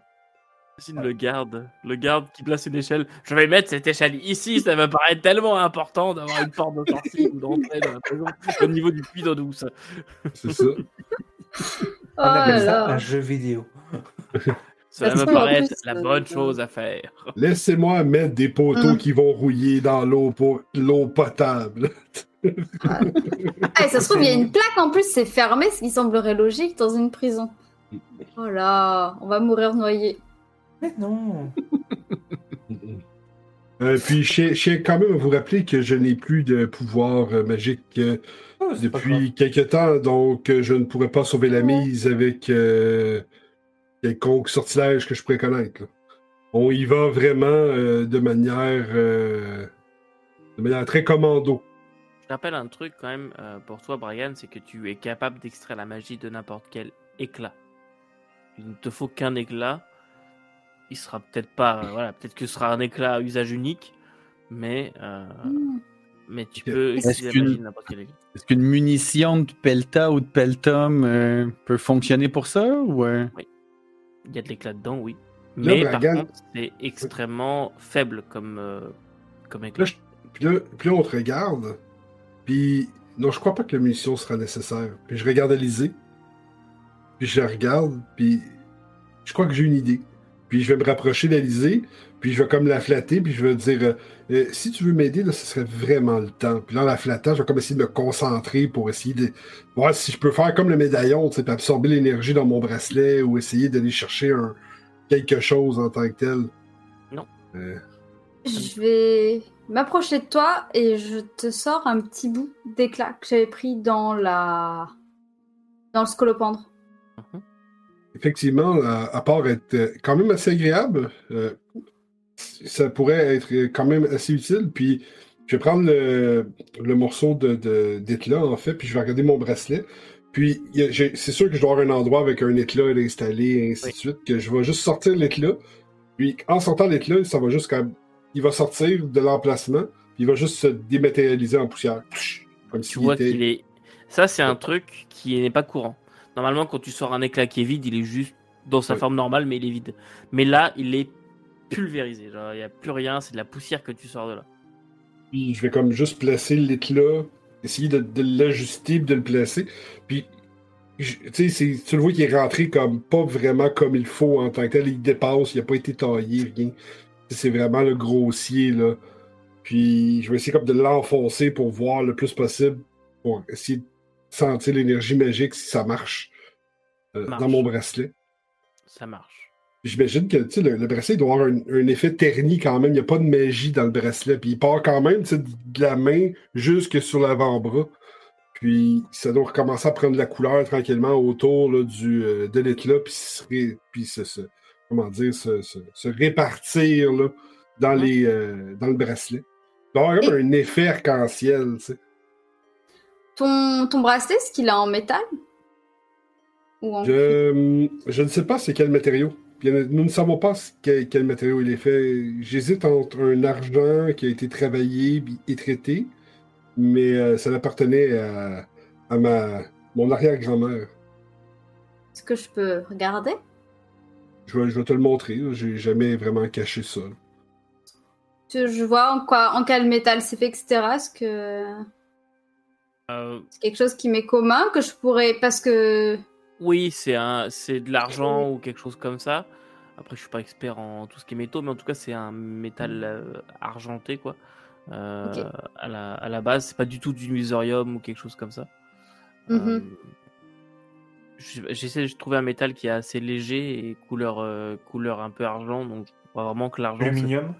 A: Imagine le garde, le garde qui place une échelle. Je vais mettre cette échelle ici, ça me paraît tellement important d'avoir une porte de sortie ou d'entrée dans la prison au niveau du puits d'eau douce.
E: C'est ça.
C: Oh
F: On appelle
C: là
F: ça un jeu vidéo.
C: Parce
A: me paraît
C: plus,
A: la bonne chose à faire.
E: Laissez-moi mettre des poteaux
C: Hum.
E: qui vont rouiller dans l'eau pour l'eau potable.
C: Ah, et ça se trouve, il y a une plaque en plus, c'est fermé, ce qui semblerait logique dans une prison. Oh là, on va mourir noyé.
F: Mais non.
E: Euh, puis, je tiens quand même à vous rappeler que je n'ai plus de pouvoir euh, magique euh,
F: Oh,
E: depuis quelques temps, donc euh, je ne pourrais pas sauver la mise avec euh, quelconque sortilège que je pourrais connaître. là. On y va vraiment euh, de manière euh, de manière très commando.
A: Je te rappelle un truc quand même euh, pour toi, Brian, c'est que tu es capable d'extraire la magie de n'importe quel éclat. Il ne te faut qu'un éclat. Il sera peut-être pas, euh, voilà, peut-être que ce sera un éclat à usage unique, mais euh,
C: Hmm.
A: mais tu peux
D: Est-ce qu'une-
A: magie de n'importe quel éclat.
D: Est-ce qu'une munition de Pelta ou de Peltum euh, peut fonctionner pour ça ou euh?
A: Il y a de l'éclat dedans, oui.
E: Là,
A: Mais par contre, c'est extrêmement faible comme euh, comme éclat.
E: puis, là, puis là, on te regarde, puis non, je crois pas que la munition sera nécessaire. Puis je regarde Alizé, puis je la regarde, puis je crois que j'ai une idée. Puis je vais me rapprocher d'Alizé, puis je vais comme la flatter, puis je vais dire euh, Euh, si tu veux m'aider, là, ce serait vraiment le temps. Puis là, en la flattant, je vais comme essayer de me concentrer pour essayer de voir si je peux faire comme le médaillon, tu sais, puis absorber l'énergie dans mon bracelet ou essayer d'aller chercher un quelque chose en tant que tel.
A: Non.
E: Euh,
C: Je vais m'approcher de toi et je te sors un petit bout d'éclat que j'avais pris dans la dans le scolopendre.
E: Effectivement, à, à part être euh, quand même assez agréable, euh, ça pourrait être quand même assez utile. Puis je vais prendre le, le morceau de, de- d'éclat, en fait, puis je vais regarder mon bracelet. Puis c'est sûr que je dois avoir un endroit avec un éclat installé, et ainsi
A: Oui.
E: de suite, que je vais juste sortir l'éclat. Puis en sortant l'éclat, ça va juste comme. Il va sortir de l'emplacement, puis il va juste se dématérialiser en poussière. Comme
A: Tu vois
E: était-
A: qu'il est. Ça, c'est un truc qui n'est pas courant. Normalement, quand tu sors un éclat qui est vide, il est juste dans sa forme normale, mais il est vide. Mais là, il est pulvérisé. Genre, il n'y a plus rien, c'est de la poussière que tu sors de là.
E: Puis je vais comme juste placer l'éclat, essayer de, de l'ajuster de le placer. Puis, je- tu sais, c'est- tu le vois qu'il est rentré comme pas vraiment comme il faut en tant que tel. Il dépasse, il a pas été taillé, rien. C'est vraiment le grossier, là. Puis je vais essayer comme de l'enfoncer pour voir le plus possible, pour essayer de sentir l'énergie magique si ça Marche. Dans mon bracelet.
A: Ça marche.
E: J'imagine que tu sais, le, le bracelet doit avoir un, un effet terni quand même. Il n'y a pas de magie dans le bracelet. Puis il part quand même de la main jusque sur l'avant-bras. Puis ça doit recommencer à prendre la couleur tranquillement autour là, du, euh, de l'éclat. Puis, se, ré- puis se, se- comment dire, se, se- se répartir là, dans, les, euh, dans le bracelet. Il doit avoir comme un effet arc-en-ciel. tu sais.
C: Ton, ton bracelet, est-ce qu'il est en métal? Ou en
E: Je, je ne sais pas c'est quel matériau. Euh, Nous ne savons pas ce- quel, quel matériau il est fait. J'hésite entre un argent qui a été travaillé et traité, mais euh, ça appartenait à, à ma, mon arrière-grand-mère.
C: Est-ce que je peux regarder?
E: Je vais, je vais te le montrer. J'ai jamais vraiment caché ça.
C: je, je vois en quoi, en quel métal c'est fait, etc. Est-ce que
A: Euh,
C: c'est quelque chose qui m'est commun que je pourrais parce que
A: oui, c'est un, c'est de l'argent ou quelque chose comme ça. Après, je suis pas expert en tout ce qui est métaux, mais en tout cas, c'est un métal euh, argenté, quoi. Euh, à, la, à la base, c'est pas du tout du musorium ou quelque chose comme ça.
C: Mhm.
A: Euh, J'essaie de trouver un métal qui est assez léger et couleur, euh, couleur un peu argent, donc vraiment que l'argent. c'est-
F: Aluminium.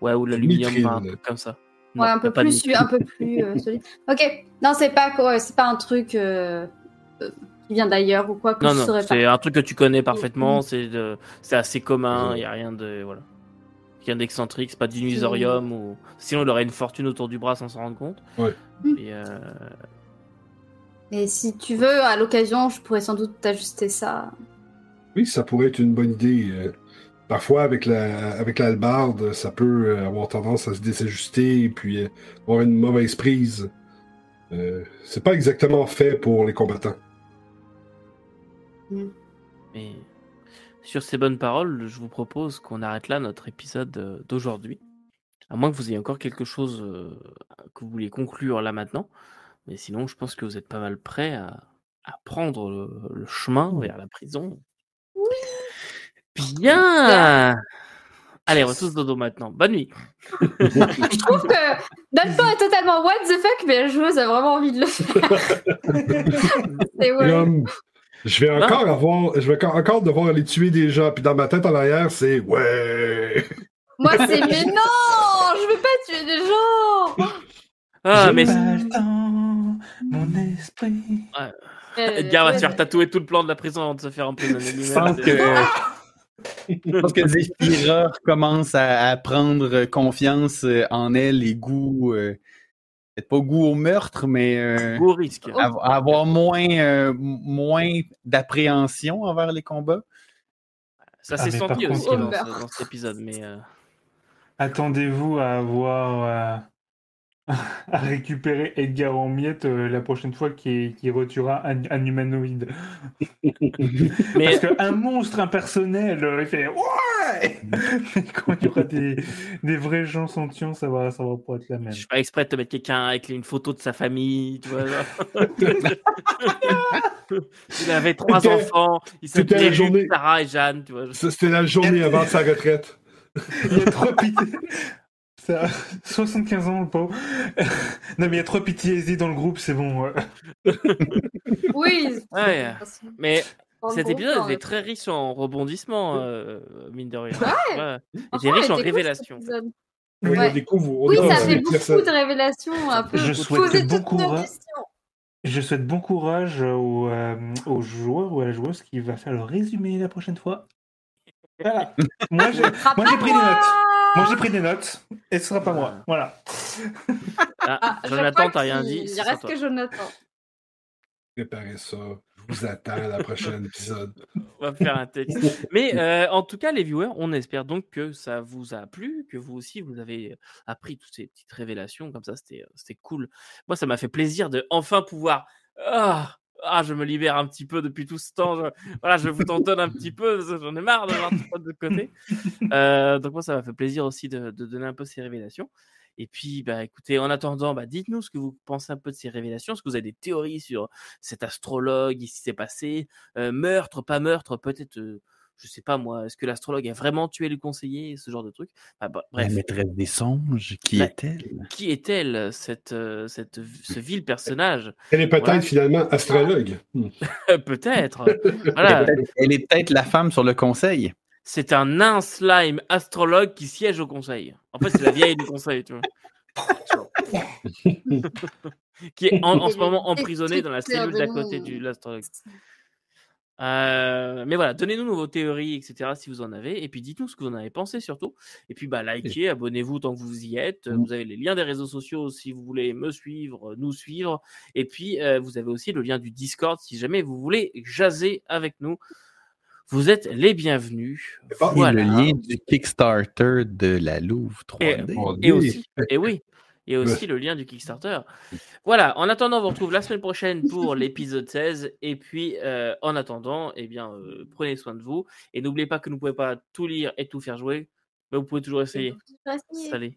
A: Ouais, ou l'aluminium, un truc comme ça. Non,
C: ouais, un peu plus, un peu plus euh, solide. Ok, non, c'est pas c'est pas un truc euh, euh, qui vient d'ailleurs ou quoi que
A: Non,
C: je
A: non, c'est un truc que tu connais parfaitement, c'est assez commun, il
E: Ouais.
A: n'y a rien de. Voilà. Rien d'excentrique, c'est pas du nusorium ou. Sinon, il aurait une fortune autour du bras sans s'en rendre compte.
E: Ouais.
A: Et, euh,
C: Et si tu veux, à l'occasion, je pourrais sans doute t'ajuster ça.
E: Oui, ça pourrait être une bonne idée. euh, Parfois, avec la avec l'albarde, ça peut euh, avoir tendance à se désajuster et puis euh, avoir une mauvaise prise. Euh, c'est pas exactement fait pour les combattants.
A: Mais sur ces bonnes paroles, je vous propose qu'on arrête là notre épisode euh, d'aujourd'hui. À moins que vous ayez encore quelque chose euh, que vous vouliez conclure là maintenant. Mais sinon, je pense que vous êtes pas mal prêts à, à prendre le, le chemin vers la prison. Bien Allez, on va tous dodo maintenant. Bonne nuit
C: je trouve que Dalton est totalement what the fuck, mais la joueuse a vraiment envie de le faire. C'est ouais.
E: Je vais encore avoir, je vais encore- devoir aller tuer des gens. Puis dans ma tête en arrière, c'est ouais.
C: Moi, c'est mais non je veux pas tuer des gens
A: Ah, mais
F: Pas le temps, mon esprit.
A: Edgar va se faire tatouer tout le plan de la prison avant de se faire emprisonner
D: Je pense que, je pense que Zephyra commence à, à prendre confiance euh, en elle et goût, euh, peut-être pas goût au meurtre, mais euh,
A: Gros risque.
D: à- à avoir moins, euh, moins d'appréhension envers les combats.
A: Ça s'est senti aussi
C: euh,
A: dans,
C: meurtre.
A: ce- dans cet épisode, mais euh,
F: Attendez-vous à avoir. à récupérer Edgar en miettes euh, la prochaine fois qu'il qu'il retuera un, un humanoïde.
A: mais
F: Parce qu'un monstre impersonnel, euh, il fait Ouais Mais quand il y aura des, des vrais gens sentients, ça va, ça va pas être la même.
A: je fais pas exprès de te mettre quelqu'un avec une photo de sa famille, tu vois. il avait trois enfants, il
E: c'était la
A: s'appelait
E: journée-
A: Sarah et Jeanne, tu vois.
E: C'était la journée avant sa retraite.
F: Il y a trop pitié. Ça a 75 ans, le pauvre. non, mais il y a trop pitié dans le groupe, c'est bon.
C: Oui.
A: Ouais. Mais cet
C: groupe,
A: épisode était
C: est-
A: très riche en rebondissements, euh, mine de rien.
C: Ouais.
A: Ouais. Riche en
C: cool,
A: révélations.
E: Oui,
C: Ouais. Ça fait beaucoup de révélations, un peu.
F: Je souhaite
C: poser
F: bon courage.
C: questions.
F: Je souhaite bon courage euh, aux joueurs ou à la joueuse qui va faire le résumé la prochaine fois. Voilà. Moi, j'ai pris des notes. Moi, j'ai pris des notes et ce sera pas moi. Voilà.
A: Ah,
C: Ah, je
A: Jonathan, t'as rien dit.
C: Il reste que Jonathan.
E: Préparez ça. Je vous attends à la prochaine épisode.
A: On va faire un texte. Mais euh, en tout cas, les viewers, on espère donc que ça vous a plu, que vous aussi, vous avez appris toutes ces petites révélations. Comme ça, c'était c'était cool. Moi, ça m'a fait plaisir de enfin pouvoir. Ah, ah, je me libère un petit peu depuis tout ce temps. Je, voilà, je vous tantonne un petit peu. J'en ai marre de voir tout de côté. Euh, donc, moi, ça m'a fait plaisir aussi de, de donner un peu ces révélations. Et puis, bah, écoutez, en attendant, bah, dites-nous ce que vous pensez un peu de ces révélations. Est-ce que vous avez des théories sur cet astrologue, ce qui s'est passé Euh, Meurtre, pas meurtre, peut-être, euh, je sais pas moi, est-ce que l'astrologue a vraiment tué le conseiller, ce genre de truc? Bah, bah,
D: La maîtresse des songes, qui
A: Bah,
D: est-elle?
A: qui est-elle, cette, euh, cette, ce vil personnage?
E: Elle est peut-être
A: Voilà.
E: finalement astrologue. Hmm.
A: Peut-être.
D: Elle
A: Voilà,
D: est peut-être- Elle est peut-être la femme sur le conseil.
A: c'est un nain slime astrologue qui siège au conseil. En fait, c'est la vieille du conseil, tu vois. qui est en, en ce moment emprisonnée dans la cellule d'à côté de l'astrologue. Euh, mais voilà, donnez-nous vos théories, etc. si vous en avez. Et puis dites-nous ce que vous en avez pensé surtout. Et puis bah, likez, abonnez-vous tant que vous y êtes.
D: Mm.
A: Vous avez les liens des réseaux sociaux si vous voulez me suivre, nous suivre. Et puis euh, vous avez aussi le lien du Discord si jamais vous voulez jaser avec nous. Vous êtes les bienvenus.
E: pas-
D: Et
A: Voilà.
D: le lien du Kickstarter de la Louvre 3D.
A: Et aussi, et oui, et aussi le lien du Kickstarter. Voilà, en attendant, on vous retrouve la semaine prochaine pour l'épisode 16. Et puis, euh, en attendant, eh bien, euh, prenez soin de vous. Et n'oubliez pas que vous ne pouvez pas tout lire et tout faire jouer, mais vous pouvez toujours essayer. Salut.